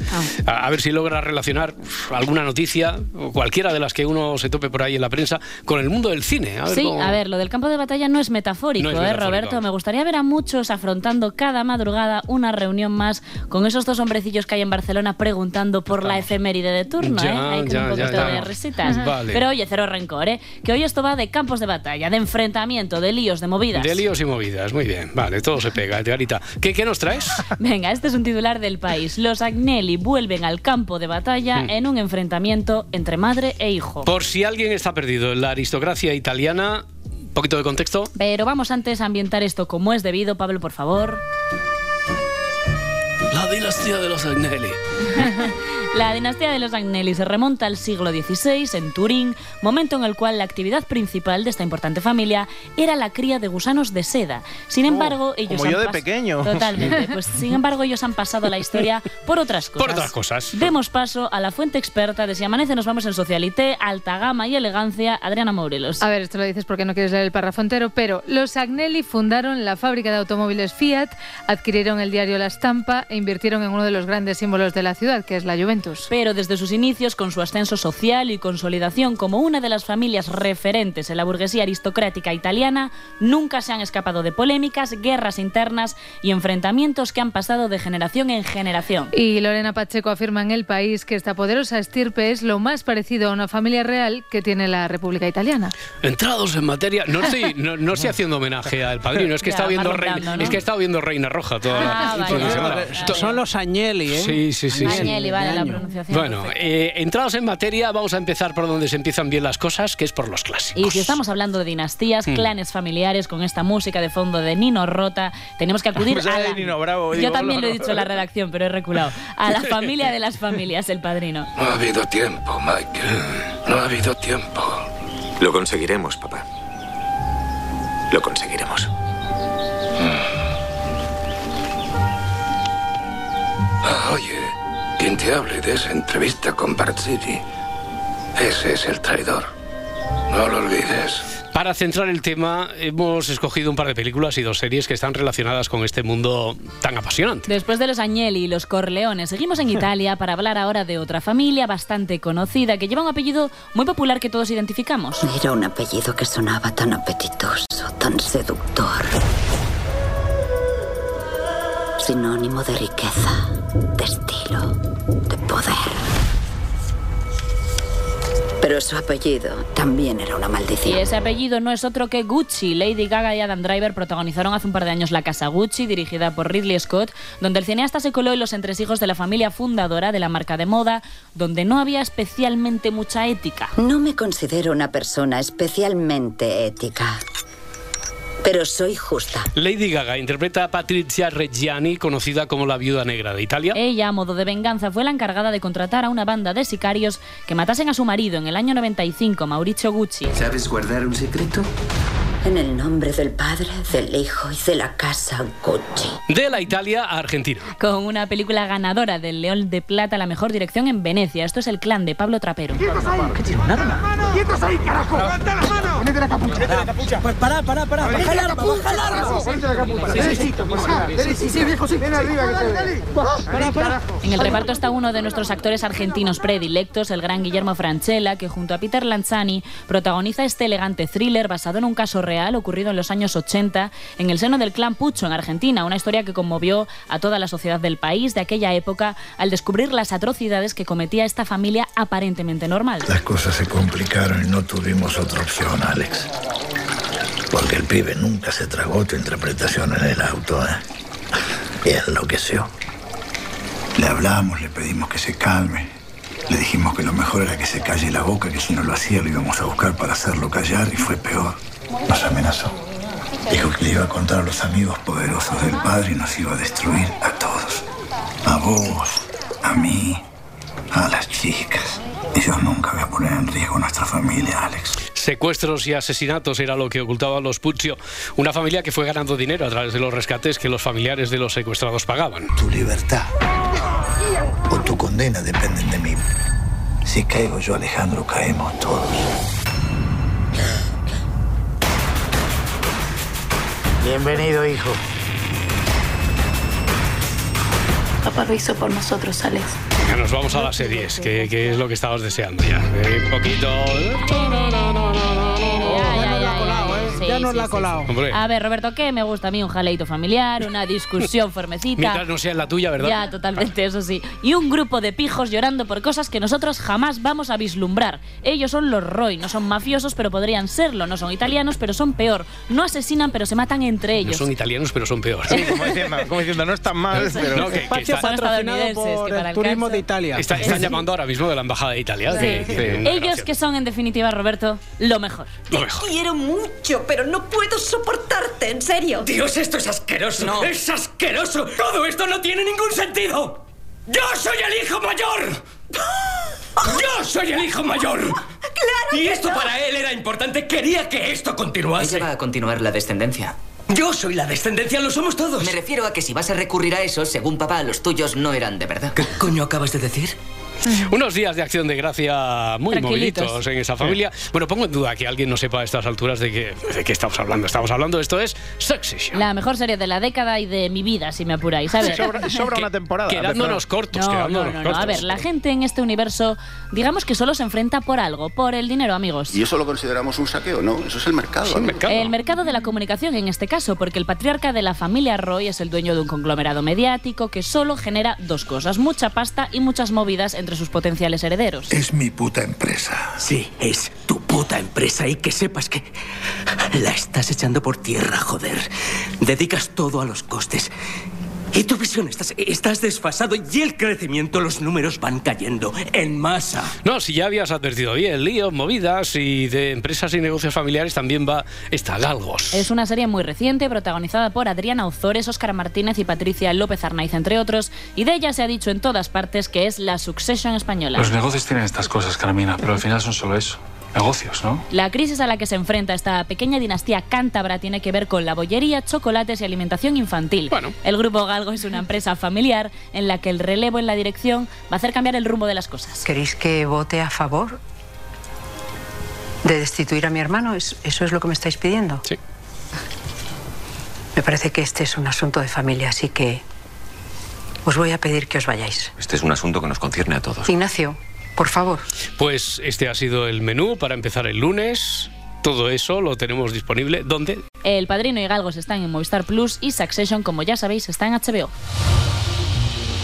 A, a ver si logra relacionar uf, alguna noticia, o cualquiera de las que uno se tope por ahí en la prensa, con el mundo del cine. A ver Sí, cómo- a ver, lo del campo de batalla no es metafórico, No es ¿eh, metafórico. Roberto? Me gustaría ver a muchos afrontando cada madrugada una reunión más con esos dos hombrecillos que hay en Barcelona preguntando por la efeméride de turno, Ya, ¿eh? Ahí con ya, un ya poquito de estamos. risitas. Vale. Pero oye, cero rencor, ¿eh? Que hoy esto va de campos de batalla, de enfrentamiento, de líos, de movidas. De líos y movidas, muy bien. Vale, todo se pega, Edgarita. ¿Qué, ¿Qué nos traes? Venga, este es un titular del país. Los Agnelli vuelven al campo de batalla Hmm. en un enfrentamiento entre madre e hijo. Por si alguien está perdido en la aristocracia italiana, un poquito de contexto. Pero vamos antes a ambientar esto como es debido, Pablo, por favor. La dinastía de los Agnelli. La dinastía de los Agnelli se remonta al siglo XVI en Turín, momento en el cual la actividad principal de esta importante familia era la cría de gusanos de seda. Sin embargo, ellos Oh, como han yo de pequeño. Totalmente. Pues sin embargo, ellos han pasado a la historia por otras cosas. Por otras cosas. Demos paso a la fuente experta de Si amanece nos vamos en Socialité, alta gama y elegancia, Adriana Morelos. A ver, esto lo dices porque no quieres leer el párrafo entero, pero los Agnelli fundaron la fábrica de automóviles Fiat, adquirieron el diario La Stampa e invirtieron en uno de los grandes símbolos de la ciudad, que es la Juventus. Pero desde sus inicios, con su ascenso social y consolidación como una de las familias referentes en la burguesía aristocrática italiana, nunca se han escapado de polémicas, guerras internas y enfrentamientos que han pasado de generación en generación. Y Lorena Pacheco afirma en El País que esta poderosa estirpe es lo más parecido a una familia real que tiene la República Italiana. Entrados en materia. No estoy, no, no estoy haciendo homenaje al padrino, es que Ya, estado viendo Reina, Brando, ¿no? es que he estado viendo Reina Roja toda la- Ah, vale. son los Agnelli, ¿eh? Sí, sí, sí. sí. Agnelli, vale, la pronunciación. Bueno, eh, entrados en materia, vamos a empezar por donde se empiezan bien las cosas, que es por los clásicos. Y si estamos hablando de dinastías, Hmm. clanes familiares, con esta música de fondo de Nino Rota, tenemos que acudir Pensaba a la... Nino Bravo, Yo digo, también lo he dicho en la redacción, pero he reculado. A la familia de las familias, el padrino. No ha habido tiempo, Michael. No ha habido tiempo. Lo conseguiremos, papá. Lo conseguiremos. Ah, oye, quien te hable de esa entrevista con Barzini, ese es el traidor. No lo olvides. Para centrar el tema, hemos escogido un par de películas y dos series que están relacionadas con este mundo tan apasionante. Después de los Agnelli y los Corleones, seguimos en Italia para hablar ahora de otra familia bastante conocida que lleva un apellido muy popular que todos identificamos. Era un apellido que sonaba tan apetitoso, tan seductor. Sinónimo de riqueza, de estilo, de poder. Pero su apellido también era una Y maldición. ese apellido no es otro que Gucci. Lady Gaga y Adam Driver protagonizaron hace un par de años La Casa Gucci, dirigida por Ridley Scott, donde el cineasta se coló en los entresijos de la familia fundadora de la marca de moda, donde no había especialmente mucha ética. No me considero una persona especialmente ética. Pero soy justa. Lady Gaga interpreta a Patrizia Reggiani, conocida como la viuda negra de Italia. Ella, a modo de venganza, fue la encargada de contratar a una banda de sicarios que matasen a su marido en el año 95, Mauricio Gucci. ¿Sabes guardar un secreto? En el nombre del Padre, del Hijo y de la Casa Gucci. De la Italia a Argentina. Con una película ganadora del León de Plata la mejor dirección en Venecia. Esto es El clan de Pablo Trapero. ¿Qué tiene un arma? ¡Quietos ahí, carajo! ¡Levanta la mano! ¡Ponete la capucha! ¡Ponete la capucha! Pues pará, pará, pará. Baja el arma, baja el arma. Ponete la capucha. Derechito, por sí, viejo, sí. Ven arriba que te ve. Pará, pará. En el reparto está uno de nuestros actores argentinos predilectos, el gran Guillermo Franchella, que junto a Peter Lanzani protagoniza este elegante thriller basado en un caso real ocurrido en los años 80 en el seno del clan Pucho en Argentina, una historia que conmovió a toda la sociedad del país de aquella época al descubrir las atrocidades que cometía esta familia aparentemente normal. Las cosas se complicaron y no tuvimos otra opción, Alex. Porque el pibe nunca se tragó tu interpretación en el auto, ¿eh? Y enloqueció. Le hablamos, le pedimos que se calme. Le dijimos que lo mejor era que se calle la boca, que si no lo hacía lo íbamos a buscar para hacerlo callar y fue peor. Nos amenazó. Dijo que le iba a contar a los amigos poderosos del padre y nos iba a destruir a todos. A vos, a mí, a las chicas. Y yo nunca voy a poner en riesgo nuestra familia, Alex. Secuestros y asesinatos era lo que ocultaban los Puccio, una familia que fue ganando dinero a través de los rescates que los familiares de los secuestrados pagaban. Tu libertad o tu condena dependen de mí. Si caigo yo, Alejandro, caemos todos. Bienvenido, hijo. Papá lo hizo por nosotros, Alex. Ya nos vamos a las series, que, que es lo que estabas deseando ya. Eh, un poquito. Ya nos la ha colado. A ver, Roberto, ¿qué me gusta a mí? Un jaleito familiar, una discusión formecita. Mientras no sea la tuya, ¿verdad? Ya, totalmente, eso sí. Y un grupo de pijos llorando por cosas que nosotros jamás vamos a vislumbrar. Ellos son los Roy, no son mafiosos, pero podrían serlo. No son italianos, pero son peor. No asesinan, pero se matan entre No ellos. son italianos, pero son peores. Sí, como diciendo, como diciendo, no están mal, pero... No, que- que Espacio está- patrocinado estadounidenses, por que para el el turismo de Italia. Está- están llamando ahora mismo de la Embajada de Italia. Que- Ellos gracia. que son, en definitiva, Roberto, lo mejor. Lo mejor. Quiero mucho, pero no puedo soportarte, en serio. Dios, esto es asqueroso. ¡Es asqueroso! ¡Todo esto no tiene ningún sentido! ¡Yo soy el hijo mayor! ¡Yo soy el hijo mayor! ¡Claro! Y esto para él era importante. Quería que esto continuase. Ella va a continuar la descendencia. Yo soy la descendencia, lo somos todos. Me refiero a que si vas a recurrir a eso, según papá, los tuyos no eran de verdad. ¿Qué coño acabas de decir? Unos días de acción de gracia muy moviditos en esa familia. Bueno, pongo en duda que alguien no sepa a estas alturas de qué, de qué estamos hablando. Estamos hablando, esto es Succession. La mejor serie de la década y de mi vida, si me apuráis, ¿sabes? Sobra, sobra una temporada. Quedándonos cortos, No, no, quedándonos no, no. cortos. A ver, la gente en este universo, digamos que solo se enfrenta por algo, por el dinero, amigos. ¿Y eso lo consideramos un saqueo? No, eso es el mercado. el mercado. El mercado de la comunicación en este caso, porque el patriarca de la familia Roy es el dueño de un conglomerado mediático que solo genera dos cosas, mucha pasta y muchas movidas entre sus potenciales herederos. Es mi puta empresa. Sí, es tu puta empresa y que sepas que la estás echando por tierra, joder. Dedicas todo a los costes. Y tu visión estás, estás desfasado y el crecimiento, los números van cayendo en masa. No, si ya habías advertido bien, líos, movidas y de empresas y negocios familiares también va esta Galgos. Es una serie muy reciente, protagonizada por Adriana Ozores, Óscar Martínez y Patricia López Arnaiz, entre otros, y de ella se ha dicho en todas partes que es la Succession española. Los negocios tienen estas cosas, Carmina, pero al final son solo eso. Negocios, ¿no? La crisis a la que se enfrenta esta pequeña dinastía cántabra tiene que ver con la bollería, chocolates y alimentación infantil. El Grupo Galgo es una empresa familiar en la que el relevo en la dirección va a hacer cambiar el rumbo de las cosas. ¿Queréis que vote a favor de destituir a mi hermano? ¿Es- ¿Eso es lo que me estáis pidiendo? Sí. Me parece que este es un asunto de familia, así que os voy a pedir que os vayáis. Este es un asunto que nos concierne a todos. Ignacio, por favor. Pues este ha sido el menú para empezar el lunes. Todo eso lo tenemos disponible. ¿Dónde? El Padrino y Galgos están en Movistar Plus y Succession, como ya sabéis, está en HBO.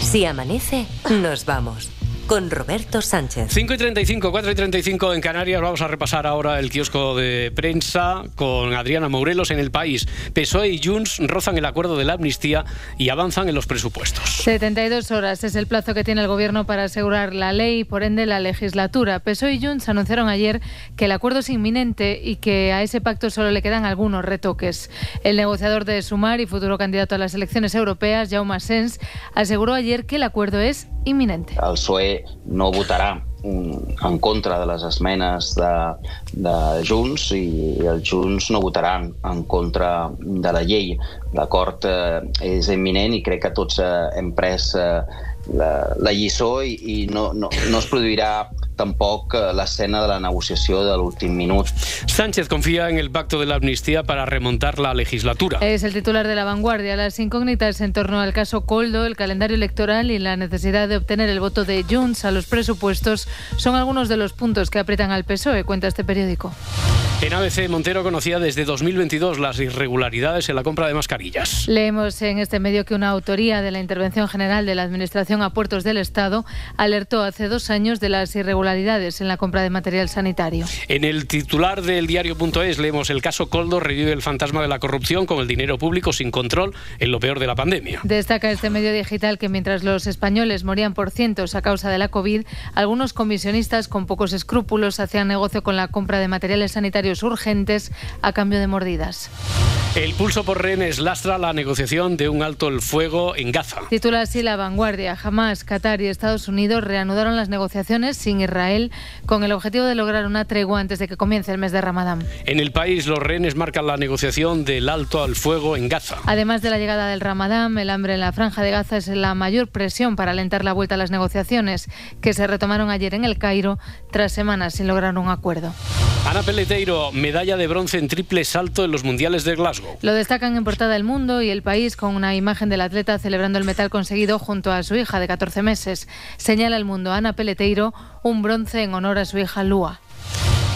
Si amanece, nos vamos. Con Roberto Sánchez. 5 y 35, 4 y 35 en Canarias. Vamos a repasar ahora el kiosco de prensa con Adriana Morelos en el país. PSOE y Junts rozan el acuerdo de la amnistía y avanzan en los presupuestos. 72 horas es el plazo que tiene el Gobierno para asegurar la ley y, por ende, la legislatura. PSOE y Junts anunciaron ayer que el acuerdo es inminente y que a ese pacto solo le quedan algunos retoques. El negociador de Sumar y futuro candidato a las elecciones europeas, Jaume Sens, aseguró ayer que el acuerdo es inminente. El PSOE no votarà en contra de les esmenes de, de Junts i els Junts no votaran en contra de la llei. L'acord eh, és imminent i crec que tots eh, hem pres eh, la, la lliçó i, i no, no, no es produirà tampoc eh, l'escena de la negociació de l'últim minut. Sánchez confía en el pacto de la amnistía para remontar la legislatura. Es el titular de La Vanguardia. Las incógnitas en torno al caso Coldo, el calendario electoral y la necesidad de obtener el voto de Junts a los presupuestos son algunos de los puntos que aprietan al PSOE, cuenta este periódico. En ABC, Montero conocía desde 2022 las irregularidades en la compra de mascarillas. Leemos en este medio que una autoría de la Intervención General de la Administración a Puertos del Estado alertó hace dos años de las irregularidades en la compra de material sanitario. En el titular del diario.es leemos el caso Coldo revive el fantasma de la corrupción con el dinero público sin control en lo peor de la pandemia. Destaca este medio digital que mientras los españoles morían por cientos a causa de la COVID, algunos comisionistas con pocos escrúpulos hacían negocio con la compra de materiales sanitarios urgentes a cambio de mordidas. El pulso por rehenes lastra la negociación de un alto el fuego en Gaza. Titula así La Vanguardia. Jamás Qatar y Estados Unidos reanudaron las negociaciones sin Israel con el objetivo de lograr una tregua antes de que comience el mes de Ramadán. En el país, los rehenes marcan la negociación del alto al fuego en Gaza. Además de la llegada del Ramadán, el hambre en la franja de Gaza es la mayor presión para alentar la vuelta a las negociaciones, que se retomaron ayer en el Cairo tras semanas sin lograr un acuerdo. Ana Peleteiro, medalla de bronce en triple salto en los mundiales de Glasgow. Lo destacan en portada El Mundo y El País con una imagen del atleta celebrando el metal conseguido junto a su hija de 14 meses. Señala El Mundo Ana Peleteiro un bronce en honor a su hija Lua.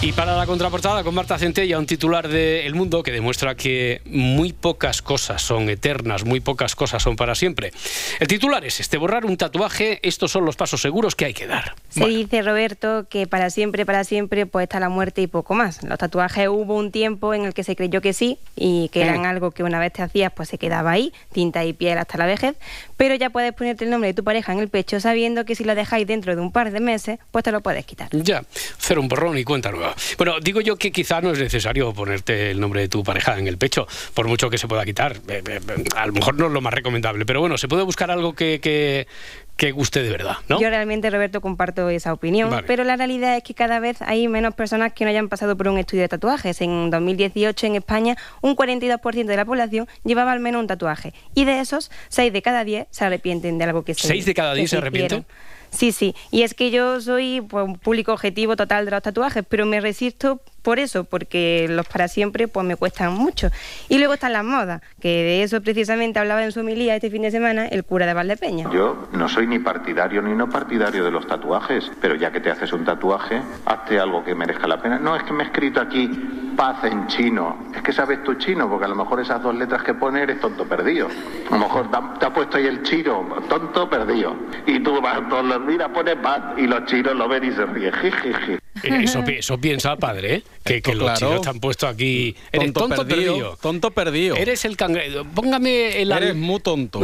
Y para la contraportada con Marta Centella, un titular de El Mundo que demuestra que muy pocas cosas son eternas, muy pocas cosas son para siempre. El titular es este, borrar un tatuaje, estos son los pasos seguros que hay que dar. Se dice, Roberto, que para siempre, para siempre, pues está la muerte y poco más. Los tatuajes hubo un tiempo en el que se creyó que sí y que eran Mm. algo que una vez te hacías, pues se quedaba ahí, tinta y piel hasta la vejez. Pero ya puedes ponerte el nombre de tu pareja en el pecho sabiendo que si lo dejáis dentro de un par de meses, pues te lo puedes quitar. Ya, hacer un borrón y cuenta nueva. Bueno, digo yo que quizá no es necesario ponerte el nombre de tu pareja en el pecho, por mucho que se pueda quitar. Eh, eh, A lo mejor no es lo más recomendable, pero bueno, se puede buscar algo que, que, que guste de verdad, ¿no? Yo realmente, Roberto, comparto esa opinión, Vale. pero la realidad es que cada vez hay menos personas que no hayan pasado por un estudio de tatuajes. En 2018 en España, un 42% de la población llevaba al menos un tatuaje. Y de esos, 6 de cada 10 se arrepienten de algo que se ¿Seis de cada que diez se hicieron. Sí, sí. Y es que yo soy pues, un público objetivo total de los tatuajes, pero me resisto por eso, porque los para siempre pues me cuestan mucho. Y luego están las modas, que de eso precisamente hablaba en su homilía este fin de semana el cura de Valdepeña. Yo no soy ni partidario ni no partidario de los tatuajes, pero ya que te haces un tatuaje, hazte algo que merezca la pena. No, es que me he escrito aquí paz en chino. Es que sabes tu chino, porque a lo mejor esas dos letras que pone eres tonto perdido. A lo mejor te ha, puesto ahí el chino, tonto perdido. Y tú vas todos los días, pones paz y los chinos lo ven y se ríen. Jijiji. Eh, Eso, pi- eso piensa, padre, ¿eh? que, que los claro. chinos te han puesto aquí. Eres Tonto tonto, perdido, perdido. tonto perdido. Eres el cangrejo. Póngame el. Eres muy tonto.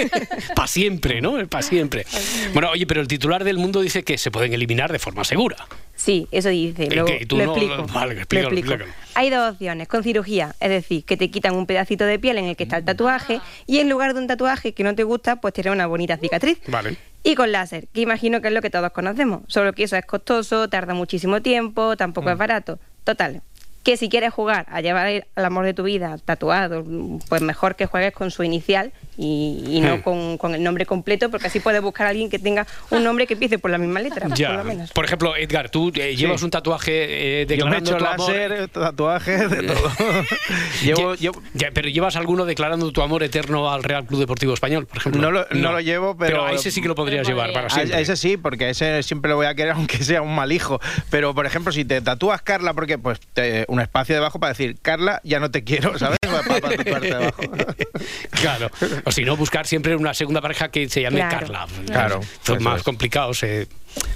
para siempre, ¿no? Para siempre. Bueno, oye, pero el titular del mundo dice que se pueden eliminar de forma segura. Sí, eso dice. ¿Y Lo, qué? ¿Y tú lo no? explico. Vale, lo explícalo, explico. Hay dos opciones. Con cirugía, es decir, que te quitan un pedacito de piel en el que está el tatuaje y en lugar de un tatuaje que no te gusta, pues tienes una bonita cicatriz. Vale. Y con láser, que imagino que es lo que todos conocemos. Solo que eso es costoso, tarda muchísimo tiempo, tampoco Mm. es barato. Total. Que si quieres jugar a llevar al amor de tu vida tatuado, pues mejor que juegues con su inicial y, y no Hmm. con, con el nombre completo, porque así puedes buscar a alguien que tenga un nombre que empiece por la misma letra, por lo menos. Por ejemplo, Edgar, tú eh, llevas un tatuaje eh, Yo me he declarando hecho tu amor. láser, tatuajes, de todo. llevo, Lle- Ya, pero llevas alguno declarando tu amor eterno al Real Club Deportivo Español, por ejemplo. No lo, no lo llevo, pero... a ese sí que lo podrías llevar para siempre. A ese sí, porque a ese siempre lo voy a querer aunque sea un mal hijo. Pero, por ejemplo, si te tatúas Carla, porque pues te- un espacio debajo para decir, Carla, ya no te quiero, ¿sabes? Para, para tatuarte debajo. Claro. O si no, buscar siempre una segunda pareja que se llame Claro. Carla. Claro, eso más es. complicado. Se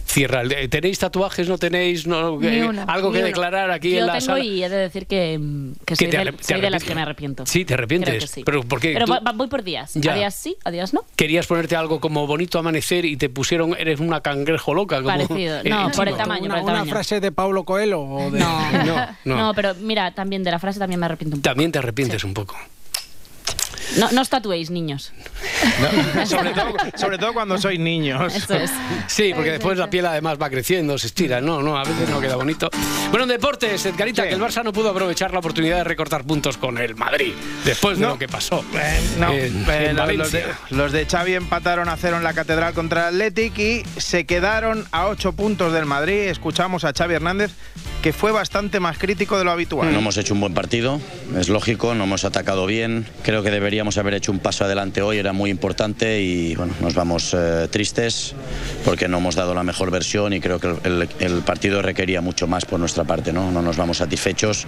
cierra. ¿Tenéis tatuajes? ¿No tenéis? No, Ni Eh, uno, ¿Algo ni que uno. declarar aquí Yo en la tengo sala? y he de decir que, mm, que Que soy, te de, te soy de las que me arrepiento. Sí, te arrepientes. Creo que sí. Pero ¿por qué? Pero Tú voy por días. Ya. A días sí, a días no. querías ponerte algo como bonito amanecer y te pusieron eres una cangrejo loca. Como, Parecido. Eh, No, por el tamaño, Una, por el una tamaño. frase de Paulo Coelho o de... No, no, no. No, pero mira, también de la frase también me arrepiento un poco. También te arrepientes un poco. No, no os tatuéis, niños. sobre, todo, sobre todo cuando sois niños. Eso es. Sí, porque después la piel además va creciendo, se estira. No, no, a veces no queda bonito. Bueno, en deportes, Edgarita, que el Barça no pudo aprovechar la oportunidad de recortar puntos con el Madrid después de No. lo que pasó. No, en- eh, en los, de, los de Xavi empataron a cero en la Catedral contra el Athletic y se quedaron a ocho puntos del Madrid. Escuchamos a Xavi Hernández, que fue bastante más crítico de lo habitual. No hemos hecho un buen partido, es lógico, no hemos atacado bien. Creo que deberíamos haber hecho un paso adelante hoy, era muy importante y bueno, nos vamos eh, tristes porque no hemos dado la mejor versión y creo que el, el partido requería mucho más por nuestra parte. ¿no? no nos vamos satisfechos,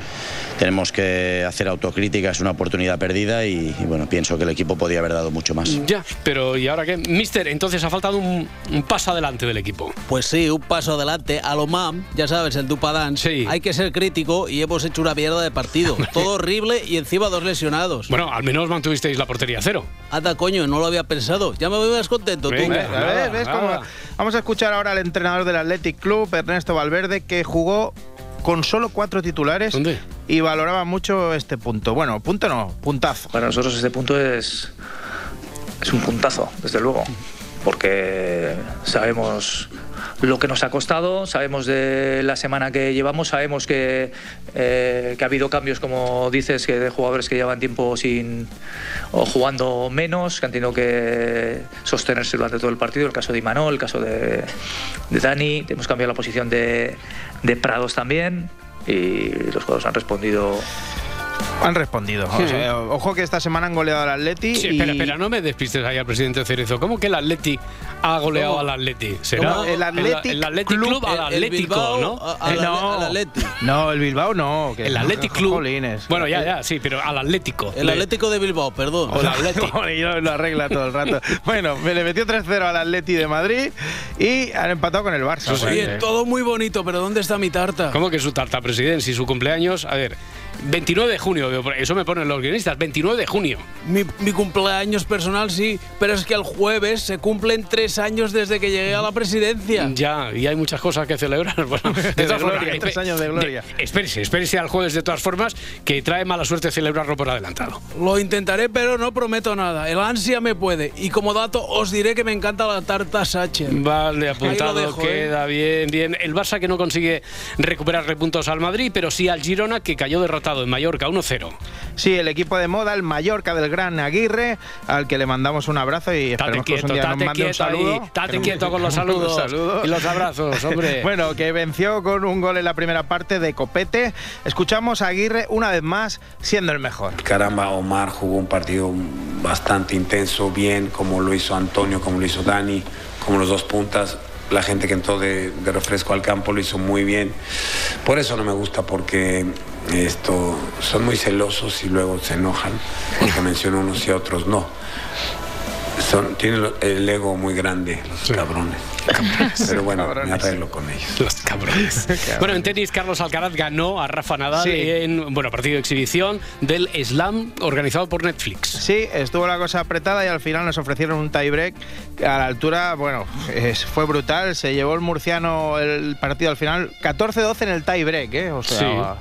tenemos que hacer autocrítica, es una oportunidad perdida y, y, bueno, pienso que el equipo podía haber dado mucho más. Ya, pero ¿y ahora qué? Mister, entonces ha faltado un, un paso adelante del equipo. Pues sí, un paso adelante. A lo MAM, ya sabes, el Dupadán. Sí. Hay que ser crítico y hemos hecho una mierda de partido. Todo horrible y encima dos lesionados. Bueno, al menos mantuvisteis la portería cero. Anda, coño, no lo había pensado. Ya me voy más contento. tú. Venga, ¿Ves? nada, ¿Ves nada. cómo? Vamos a escuchar ahora al entrenador del Athletic Club, Ernesto Valverde, que jugó con solo cuatro titulares y valoraba mucho este punto. Bueno, punto no, puntazo. Para nosotros este punto es, es un puntazo, desde luego, porque sabemos lo que nos ha costado, sabemos de la semana que llevamos, sabemos que, eh, que ha habido cambios, como dices, que de jugadores que llevan tiempo sin o jugando menos, que han tenido que sostenerse durante todo el partido, el caso de Imanol, el caso de, de Dani, hemos cambiado la posición de, de Prados también y los jugadores han respondido Han respondido. O Sí. sea, ojo que esta semana han goleado al Atleti. Sí, y- espera, espera, no me despistes ahí al presidente Cerezo. ¿Cómo que el Atleti ha goleado ¿Cómo? al Atleti? ¿Será ¿Cómo? El Athletic el, Athletic Club, Club, al el- el Atlético, Bilbao ¿no? a- al- al Atleti. No, el Bilbao no. que- El Athletic Club. Jolines. Bueno, ya, ya, sí, pero al Atlético. El Atlético de Bilbao, perdón. O el Atleti. Yo lo arregla todo el rato. Bueno, me le metió 3-0 al Atleti de Madrid y han empatado con el Barça. Oye, todo muy bonito, pero ¿dónde está mi tarta? ¿Cómo que su tarta, presidente? Si su cumpleaños, a ver, 29 de junio, eso me ponen los guionistas, 29 de junio. Mi, mi cumpleaños personal sí, pero es que el jueves se cumplen tres años desde que llegué a la presidencia. Ya, y hay muchas cosas que celebrar. Bueno, de De todas gloria, formas, tres años de gloria. espérese, espérese al jueves de todas formas, que trae mala suerte celebrarlo por adelantado. Lo intentaré, pero no prometo nada. El ansia me puede. Y como dato, os diré que me encanta la tarta Sacher. Vale, apuntado, dejo, ¿eh? queda bien, bien. El Barça que no consigue recuperarle puntos al Madrid, pero sí al Girona que cayó derrotado en Mallorca 1-0. Sí, el equipo de moda, el Mallorca del Gran Aguirre, al que le mandamos un abrazo y esperemos que quieto, un día nos mande un saludo. estate quieto con los saludos saludos. y los abrazos, hombre. bueno, que venció con un gol en la primera parte de Copete. Escuchamos a Aguirre una vez más siendo el mejor. Caramba, Omar jugó un partido bastante intenso, bien, como lo hizo Antonio, como lo hizo Dani, como los dos puntas. La gente que entró de, refresco al campo lo hizo muy bien. Por eso no me gusta, porque esto, son muy celosos y luego se enojan, porque menciono unos y otros no. Son, tienen el ego muy grande, los cabrones. Pero bueno, me arreglo con ellos. Los cabrones. Bueno, en tenis, Carlos Alcaraz ganó a Rafa Nadal Sí. en bueno, partido de exhibición del Slam organizado por Netflix. Sí, estuvo la cosa apretada y al final nos ofrecieron un tiebreak a la altura, bueno, es- fue brutal. Se llevó el murciano el partido al final 14-12 en el tiebreak, ¿eh? O sea,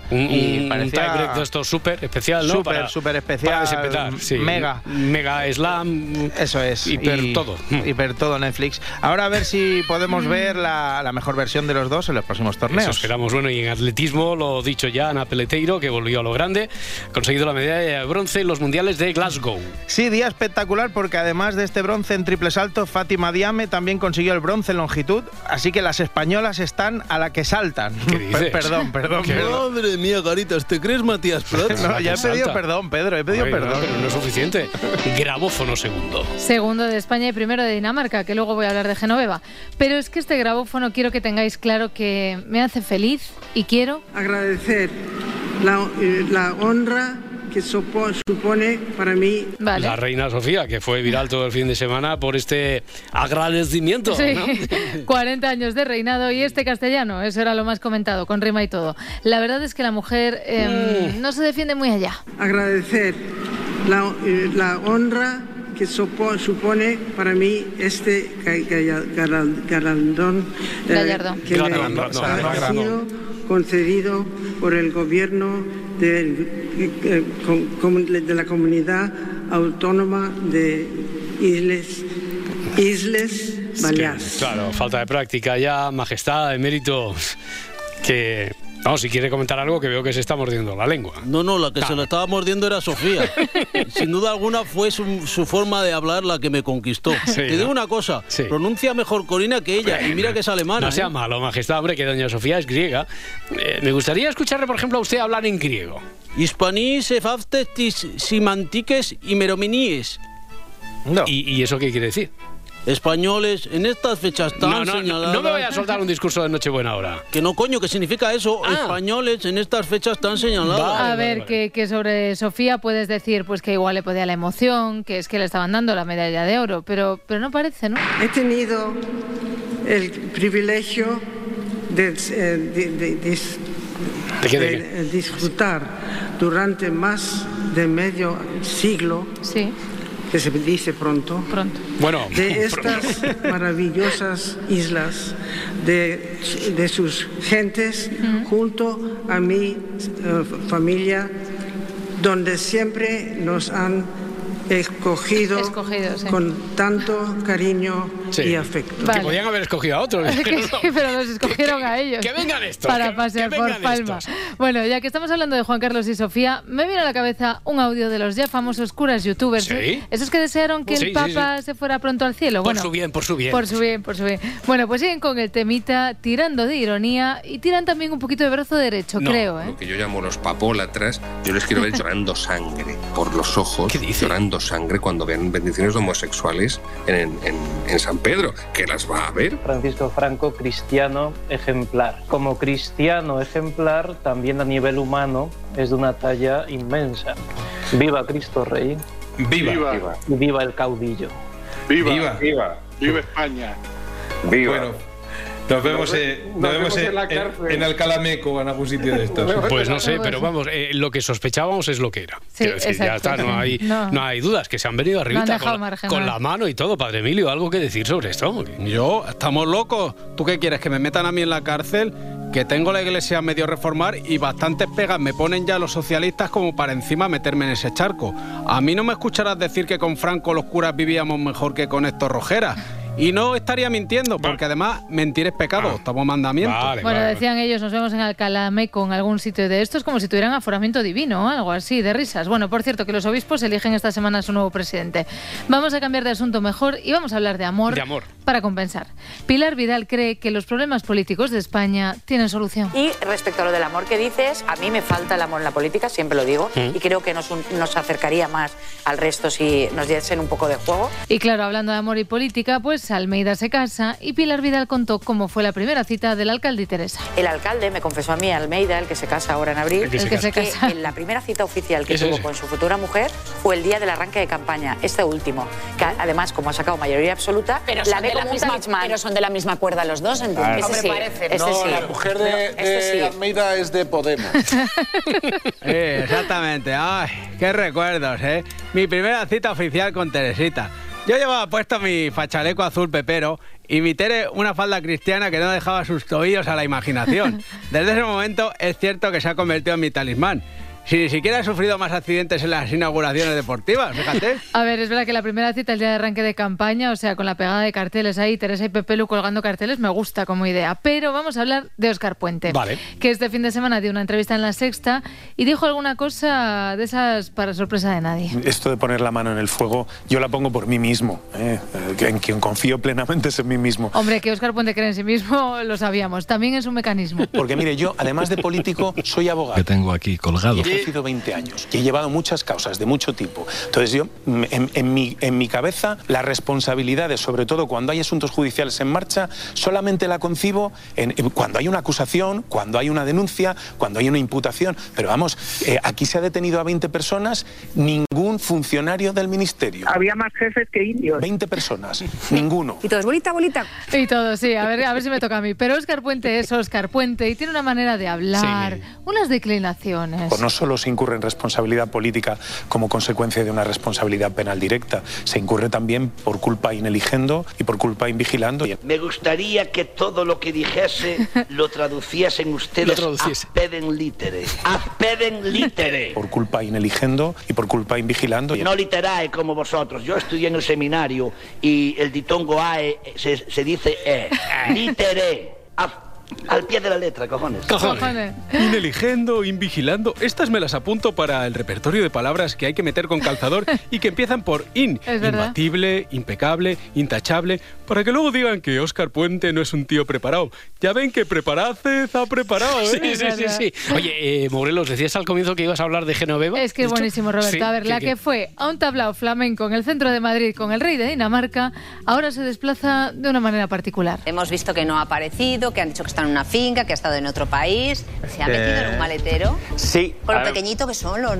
sí, un, y un parecía- tiebreak de estos súper especial, ¿no? Súper, súper especial, Para sí. mega. Mega Slam. Eso es. Hiper y- todo. Hiper todo Netflix. Ahora a ver si podemos ver la, la mejor versión de los dos en los próximos torneos. Eso esperamos. Bueno, y en atletismo, lo dicho ya, Ana Peleteiro, que volvió a lo grande, ha conseguido la medalla de bronce en los mundiales de Glasgow. Sí, día espectacular porque además de este bronce en triple salto, Fátima Diame también consiguió el bronce en longitud, así que las españolas están a la que saltan. ¿Qué dices? perdón, perdón. ¿Qué? perdón. Madre mía, Caritas, ¿te crees Matías Prats? No, ya he pedido salta. perdón, Pedro, he pedido Ay, perdón. no, pero no es suficiente. Grabófono segundo. Segundo de España y primero de Dinamarca, que luego voy a hablar de Genoveva. Pero es que este grabófono quiero que tengáis claro que me hace feliz y quiero agradecer la, eh, la honra que supo- supone para mí Vale. La reina Sofía, que fue viral todo el fin de semana por este agradecimiento. Sí, ¿no? 40 años de reinado y este castellano, eso era lo más comentado, con rima y todo. La verdad es que la mujer eh, no se defiende muy allá. agradecer la, eh, la honra que supo- supone para mí este ga- ga- galar- galardón eh, que me ha sido concedido por el gobierno del- eh, de la comunidad autónoma de Islas, Islas Baleares. Claro, falta de práctica ya, majestad, emérito. Que. Vamos, si quiere comentar algo, que veo que se está mordiendo la lengua. No, no, la que se lo estaba mordiendo era Sofía. Sin duda alguna fue su, su forma de hablar la que me conquistó. Sí, Te ¿no? digo una cosa, pronuncia mejor Corina que ella, y mira que es alemana. No sea ¿eh? malo, majestad, hombre, que doña Sofía es griega. Eh, me gustaría escucharle, por ejemplo, a usted hablar en griego. Hispanis, efaftetis, simantiques y merominies. No. ¿Y, y eso qué quiere decir? Españoles, en estas fechas tan No, no, señaladas... no me voy a soltar un discurso de Nochebuena ahora. Que no, coño, ¿qué significa eso? Ah. Españoles en estas fechas tan señaladas. A ver, que, que sobre Sofía puedes decir pues que igual le podía la emoción, que es que le estaban dando la medalla de oro, pero, pero no parece, ¿no? He tenido el privilegio de, eh, de- de- de- ¿De qué, de de, qué? disfrutar durante más de medio siglo, Sí, que se dice pronto, pronto. Bueno, de estas maravillosas islas, de, de sus gentes, junto a mi eh, familia, donde siempre nos han escogido, Escogido, sí. con tanto cariño Sí. y afecto. Que Vale. podían haber escogido a otros. Que sí, pero los escogieron a ellos. que vengan estos, Para que- pasear que por Palma. estos. Bueno, ya que estamos hablando de Juan Carlos y Sofía, me viene a la cabeza un audio de los ya famosos curas youtubers. Sí. Esos que desearon que Sí, el sí, Papa se fuera pronto al cielo. Por bueno, su bien, por su bien. Por su bien, por su bien. Bueno, pues siguen con el temita, tirando de ironía y tiran también un poquito de brazo derecho, creo, ¿eh? Lo que yo llamo los papólatras, yo les quiero ver llorando sangre por los ojos, llorando sangre cuando ven bendiciones de homosexuales en, en- en San Pedro, que las va a ver. Francisco Franco, cristiano ejemplar. Como cristiano ejemplar, también a nivel humano, es de una talla inmensa. Viva Cristo Rey. Viva. Viva. Y viva el caudillo. Viva. Viva. Viva España. Viva. Bueno, Nos vemos, eh, nos vemos en, en, en Alcalá Meco o en algún sitio de estos. Pues no sé, pero vamos, eh, lo que sospechábamos es lo que era. Sí, Quiero decir, ya está, no hay, No. no hay dudas, que se han venido arribita con, marginado. con la mano y todo. Padre Emilio, ¿algo que decir sobre esto? Yo, estamos locos. ¿Tú qué quieres? ¿Que me metan a mí en la cárcel? Que tengo la iglesia medio reformar y bastantes pegas me ponen ya los socialistas como para encima meterme en ese charco. A mí no me escucharás decir que con Franco los curas vivíamos mejor que con estos Rojeras. Y no estaría mintiendo, porque además mentir es pecado, estamos mandamiento. Bueno, decían ellos, nos vemos en Alcalá Meco, en algún sitio de estos, como si tuvieran aforamiento divino o algo así, de risas. Bueno, por cierto, que los obispos eligen esta semana a su nuevo presidente. Vamos a cambiar de asunto mejor y vamos a hablar de amor, De amor. para compensar. Pilar Vidal cree que los problemas políticos de España tienen solución. Y respecto a lo del amor que dices, a mí me falta el amor en la política, siempre lo digo, Mm. y creo que nos, nos acercaría más al resto si nos diesen un poco de juego. Y claro, hablando de amor y política, pues Almeida se casa y Pilar Vidal contó cómo fue la primera cita del alcalde y Teresa. El alcalde me confesó a mí, Almeida, el que se casa ahora en abril, El que se El que se casa. casa. en la primera cita oficial que tuvo es. con su futura mujer fue el día del arranque de campaña, este último, que además, como ha sacado mayoría absoluta, Pero la son, ve de la como un talismán. pero son de la misma cuerda los dos, ¿entiendes? Claro. Ese Hombre, sí, parece, ese no, sí. la mujer de, Pero este de sí. Almeida es de Podemos. Exactamente. Ay, qué recuerdos, ¿eh? Mi primera cita oficial con Teresita. Yo llevaba puesto mi fachaleco azul pepero y mi Tere una falda cristiana que no dejaba sus tobillos a la imaginación. Desde ese momento es cierto que se ha convertido en mi talismán. Si ni siquiera he sufrido más accidentes en las inauguraciones deportivas, fíjate. A ver, es verdad que la primera cita el día de arranque de campaña, o sea, con la pegada de carteles ahí, Teresa y Pepe Lu colgando carteles, me gusta como idea. Pero vamos a hablar de Óscar Puente. Vale. Que este fin de semana dio una entrevista en La Sexta y dijo alguna cosa de esas para sorpresa de nadie. Esto de poner la mano en el fuego, yo la pongo por mí mismo. ¿eh? Eh, En quien confío plenamente es en mí mismo. Hombre, que Óscar Puente cree en sí mismo, lo sabíamos. También es un mecanismo. Porque mire, yo, además de político, soy abogado. Que tengo aquí colgado. He ejercido 20 años y he llevado muchas causas de mucho tipo. Entonces yo, mm, en, en mi, en mi cabeza, las responsabilidades, sobre todo cuando hay asuntos judiciales en marcha, solamente la concibo en, en cuando hay una acusación, cuando hay una denuncia, cuando hay una imputación. Pero vamos, eh, aquí se ha detenido a 20 personas, ningún funcionario del ministerio. Había más jefes que indios. 20 personas, ninguno. Y todos, bolita, bolita. Y todo, sí, a ver, a ver si me toca a mí. Pero Óscar Puente es Óscar Puente y tiene una manera de hablar, unas declinaciones. Pues no solo se incurre en responsabilidad política como consecuencia de una responsabilidad penal directa, se incurre también por culpa ineligendo y por culpa invigilando. Me gustaría que todo lo que dijese lo traduciesen ustedes Lo traduciese. a peden litere. A peden litere. Por culpa ineligendo y por culpa invigilando. No literae como vosotros. Yo estudié en el seminario y el ditongo ae se, se dice e. Litere. A- al pie de la letra, cojones. Ineligendo, invigilando. Estas me las apunto para el repertorio de palabras que hay que meter con calzador y que empiezan por in. Es verdad. Imbatible, impecable, intachable. Para que luego digan que Óscar Puente no es un tío preparado. Ya ven que prepararse está preparado, ¿eh? Sí, sí, sí, sí. Oye, eh, Morelos, decías al comienzo que ibas a hablar de Genoveva. Es que buenísimo, Roberto. Sí, a ver, ¿qué- la qué? que fue a un tablao flamenco en el centro de Madrid con el rey de Dinamarca, ahora se desplaza de una manera particular. Hemos visto que no ha aparecido, que han dicho que está en una finca, que ha estado en otro país. ¿Se ha metido en un maletero? Sí. Con a lo ver, pequeñito que son los...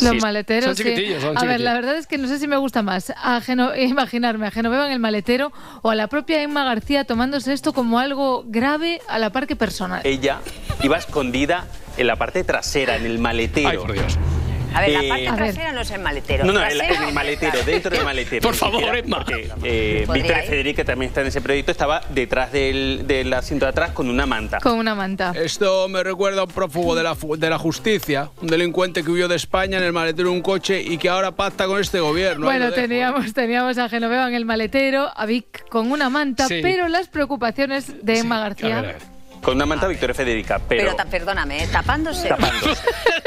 Los maleteros, son sí. chiquitillos, son A ver, chiquitillos. la verdad es que no sé si me gusta más a Geno- imaginarme a Genoveva en el maletero o a la propia Emma García tomándose esto como algo grave a la par que personal. Ella iba escondida en la parte trasera, en el maletero. Ay, por Dios. A ver, la Eh, parte trasera no es el maletero. No, no, en, la- ¿Trasera en el o maletero, dentro del maletero. Por favor, Era Emma. Porque eh, ¿Podría Víctor ir? Federico, que también está en ese proyecto, estaba detrás del, del asiento de atrás con una manta. Con una manta. Esto me recuerda a un prófugo de la, fu- de la justicia, un delincuente que huyó de España en el maletero de un coche y que ahora pacta con este gobierno. Bueno, dejo. teníamos, teníamos a Genoveva en el maletero, a Vic con una manta, Sí. pero las preocupaciones de Emma García. Con una manta Victoria Federica, pero... Pero, perdóname, ¿eh? tapándose.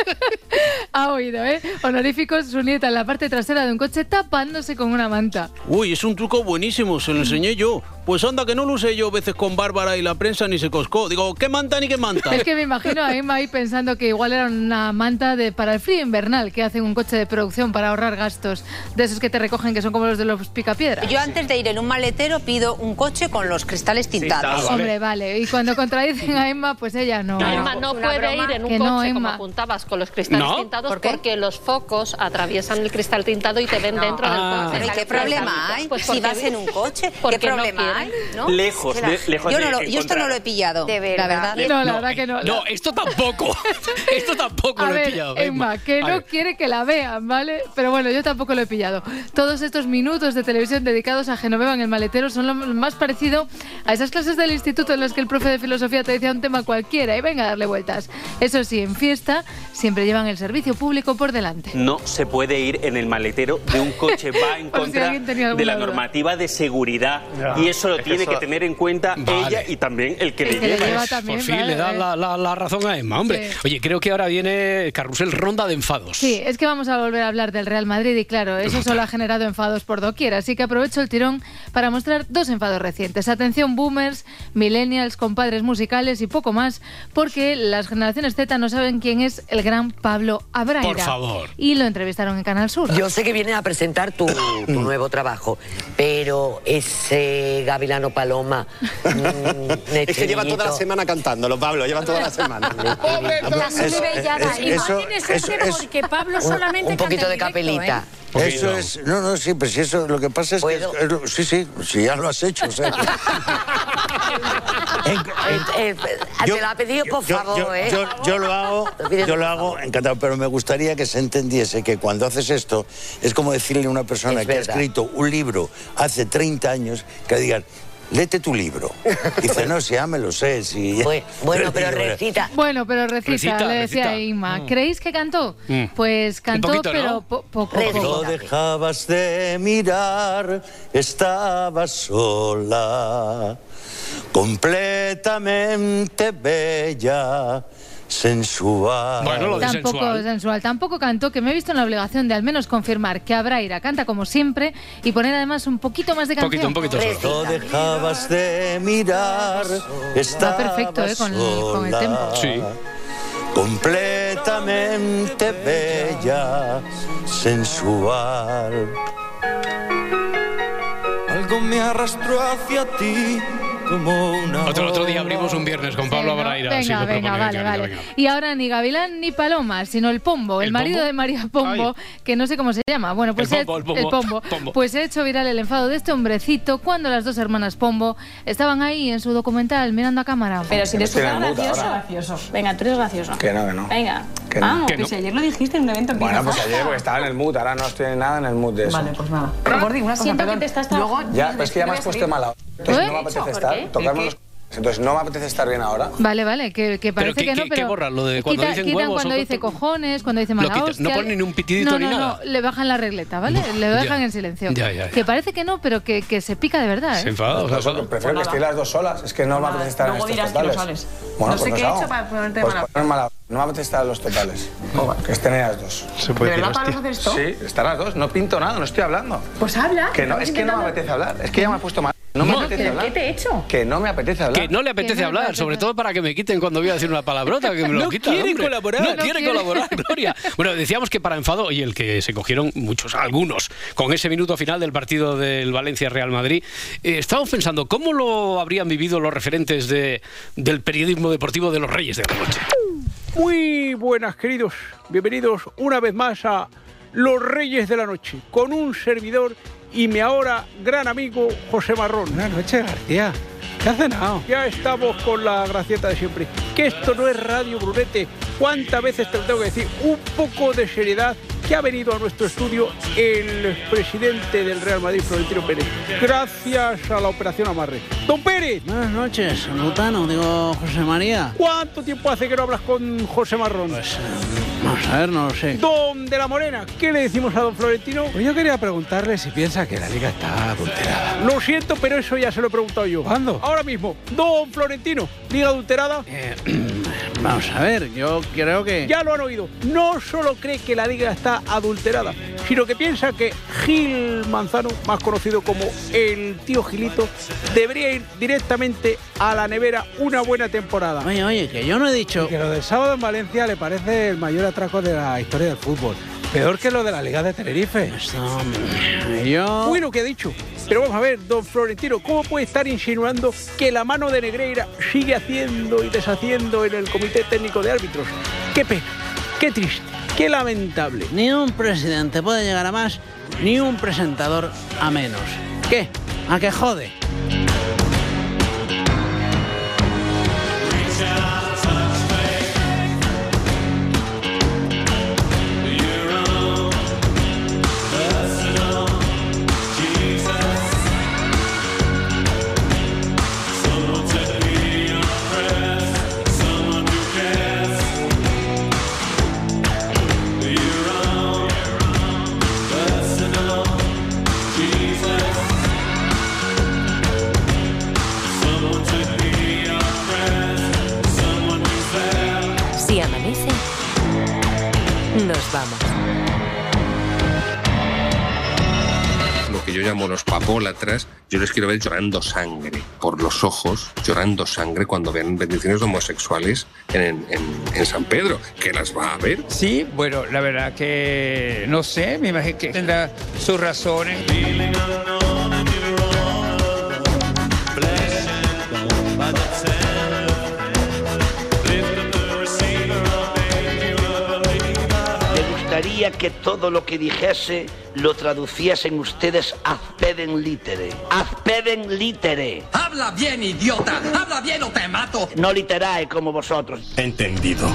Ha oído, ¿eh? Honoríficos, su nieta en la parte trasera de un coche tapándose con una manta. Uy, es un truco buenísimo, se lo enseñé yo. Pues anda que no lo usé yo veces con Bárbara y la prensa ni se coscó. Digo, ¿qué manta ni qué manta? Es que me imagino a Emma ahí pensando que igual era una manta de para el frío invernal que hacen un coche de producción para ahorrar gastos. De esos que te recogen que son como los de los picapiedras. Yo antes de ir en un maletero pido un coche con los cristales tintados. Hombre, vale. Y cuando contradicen a Emma, pues ella no. Emma no puede ir en un coche no, como Emma. apuntabas con los cristales ¿No? tintados porque los focos atraviesan el cristal tintado y te ven dentro Ah. del coche. Pero ¿y qué problema hay? Pues si vas en un coche, ¿qué no problema mal, ¿no? Lejos, le- lejos yo de no lo- Yo esto no lo he pillado. De verdad. La verdad. No, la verdad que no. No, esto tampoco. esto tampoco A lo he ver, pillado. Emma, que A no ver. quiere que la vean, ¿vale? Pero bueno, yo tampoco lo he pillado. Todos estos minutos de televisión dedicados a Genoveva en el maletero son lo más parecido a esas clases del instituto en las que el profe de filosofía te decía un tema cualquiera y venga a darle vueltas. Eso sí, en fiesta siempre llevan el servicio público por delante. No se puede ir en el maletero de un coche, va en si contra alguna de la duda. normativa de seguridad. Y eso lo Es que tiene eso- que tener en cuenta Vale. ella y también el que le lleva. también, Por fin vale, le da vale. la, la- la razón a Emma, hombre. Sí. Oye, creo que ahora viene Carrusel Ronda de Enfados. Sí, es que vamos a volver a hablar del Real Madrid y claro, eso solo ha generado enfados por doquier, así que aprovecho el tirón para mostrar dos enfados recientes. Atención boomers, millennials, compadres musicales y poco más, porque las generaciones Z no saben quién es el gran Pablo Abraira. Por favor. Y lo entrevistaron en Canal Sur. Yo sé que vienes a presentar tu, tu nuevo trabajo, pero ese Gavilano Paloma. mm, Es que lleva toda la semana cantándolo, Pablo, lleva toda la semana. Eso- bellada. eso- Imagínese eso- porque Pablo un- solamente un poquito canta de directo, capelita. ¿eh? Eso es, no, no, sí, pues si eso, lo que pasa es que, es- es lo- sí, sí, sí, ya lo has hecho, o sea. Eh, te lo ha pedido, por yo, favor, yo- ¿eh? yo- yo lo hago, yo lo hago encantado, pero me gustaría que se entendiese que cuando haces esto es como decirle a una persona Es que ha escrito un libro hace 30 años que digan, léete tu libro. Dice, no, si ya me lo sé, si... Bueno, pero recita. Bueno, pero recita, Recita, le decía recita. Inma. Mm. ¿Creéis que cantó? Mm. Pues cantó, poquito, ¿no? pero po- poco. No poco. dejabas de mirar, estaba sola, completamente bella, sensual. Tampoco sensual. Tampoco cantó, que me he visto en la obligación de al menos confirmar que Abraira canta como siempre y poner además un poquito más de canción. No dejabas de mirar, estaba perfecto, ¿eh? con el- con el tempo. Sí. Completamente bella, sensual. Algo me arrastró hacia ti como una. Otro, otro día abrimos un viernes con Pablo Abraira. Venga, venga, proponía, vale, venga, vale. venga. Y ahora ni Gavilán ni Paloma, sino el Pombo, el, ¿El marido Pombo? de María Pombo, que no sé cómo se llama. Bueno, pues El he- Pombo, el Pombo. Pombo. Pues he hecho viral el enfado de este hombrecito cuando las dos hermanas Pombo estaban ahí en su documental mirando a cámara. Pero si eres súper el mood gracioso, ahora. gracioso. Venga, tú eres gracioso. Que no, que no. Venga. Que no. Vamos, Que pues no. ayer lo dijiste en un evento en Bueno, pues ayer porque estaba en el mood, ahora no estoy nada en el mood de eso. Vale, pues nada. Pero Gordi, una cosa, Siento perdón. que te estás Luego, Ya, es que ya me has puesto mala. Entonces ¿Eh? no me apetece ¿Por estar, tocarme ¿El los... Entonces no me apetece estar bien ahora. Vale, vale, que, que parece qué- que no, qué- qué pero... borran? ¿Lo de cuando quita- dicen huevos cuando o dice cojones, cuando dice mala hostia. no ponen ni un pitidito no, ni no, nada. No, le bajan la regleta, ¿vale? Le dejan en silencio. Ya, ya, ya. Que parece que no, pero que, que se pica de verdad, ¿eh? Pues, prefiero que estéis las dos solas, es que no me apetece estar en estos que no totales. Bueno, no sé pues qué he hecho para ponerte Pues mala. No me apetece estar en los totales. Que estén ellas dos. ¿De verdad para hacer esto? Sí, están las dos. No pinto nada, no estoy hablando. Pues habla. Que no, es que no me apetece hablar. Es que ya me ha puesto mal. No me No, apetece ¿Pero hablar. qué te he hecho? Que no me apetece hablar. Que no le apetece hablar, sobre todo para que me quiten cuando voy a decir una palabrota, que me lo No quitan, quiere hombre. colaborar. No, No quiere, quiere. colaborar, Gloria. Bueno, decíamos que para enfado, y el que se cogieron muchos, algunos, con ese minuto final del partido del Valencia-Real Madrid, eh, estábamos pensando, ¿cómo lo habrían vivido los referentes de, del periodismo deportivo de los Reyes de la Noche? Muy buenas, queridos. Bienvenidos una vez más a Los Reyes de la Noche, con un servidor y mi ahora gran amigo José Marrón. Buenas noches, García. ¿Qué has cenado? Ya estamos con la gracieta de siempre. Que esto no es Radio Brunete. ¿Cuántas veces te lo tengo que decir? Un poco de seriedad que ha venido a nuestro estudio el presidente del Real Madrid, Florentino Pérez. Gracias a la operación Amarre. Don Pérez. Buenas noches, Lutano, digo José María. ¿Cuánto tiempo hace que no hablas con José Marrón? Pues, Vamos a ver, no lo sé. Don de la Morena, ¿qué le decimos a don Florentino? Pues yo quería preguntarle si piensa que la liga está adulterada. Lo siento, pero eso ya se lo he preguntado yo. ¿Cuándo? Ahora mismo, don Florentino, liga adulterada. Vamos a ver, yo creo que... Ya lo han oído. No solo cree que la liga está adulterada, sino que piensa que Gil Manzano, más conocido como el tío Gilito, debería ir directamente a la nevera una buena temporada. Oye, oye, que yo no he dicho... Y que lo del sábado en Valencia le parece el mayor atraco de la historia del fútbol. Peor que lo de la Liga de Tenerife. yo... Bueno, ¿qué ha dicho? Pero vamos a ver, don Florentino, ¿cómo puede estar insinuando que la mano de Negreira sigue haciendo y deshaciendo en el Comité Técnico de Árbitros? Qué pena, qué triste, qué lamentable. Ni un presidente puede llegar a más, ni un presentador a menos. ¿Qué? ¿A qué jode? Yo llamo los papólatras, yo les quiero ver llorando sangre por los ojos, llorando sangre cuando vean bendiciones homosexuales en, en- en San Pedro, que las va a ver. Sí, bueno, la verdad que no sé, me imagino que tendrá sus razones. Que todo lo que dijese lo traduciesen ustedes ad pedem litere. Ad pedem litere. Habla bien, idiota. Habla bien o te mato. No literae como vosotros. Entendido.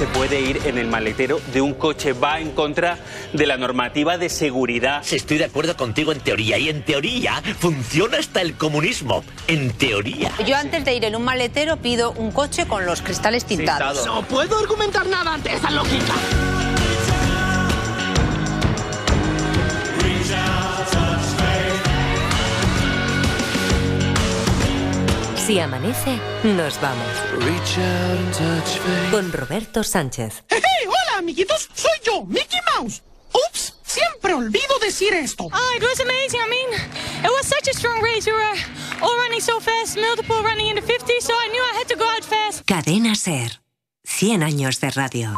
Se puede ir en el maletero de un coche, va en contra de la normativa de seguridad. Estoy de acuerdo contigo en teoría y en teoría funciona hasta el comunismo. En teoría. Yo antes de ir en un maletero pido un coche con los cristales tintados. No puedo argumentar nada ante esa lógica. Si amanece, nos vamos. Con Roberto Sánchez. ¡Hey, hey! hola amiguitos! Soy yo, Mickey Mouse. Ups, siempre olvido decir esto. Oh, it was amazing. I mean, it was such a strong race. We were all running so fast, multiple running in the 50s, so I knew I had to go out fast. Cadena Ser. 100 años de radio.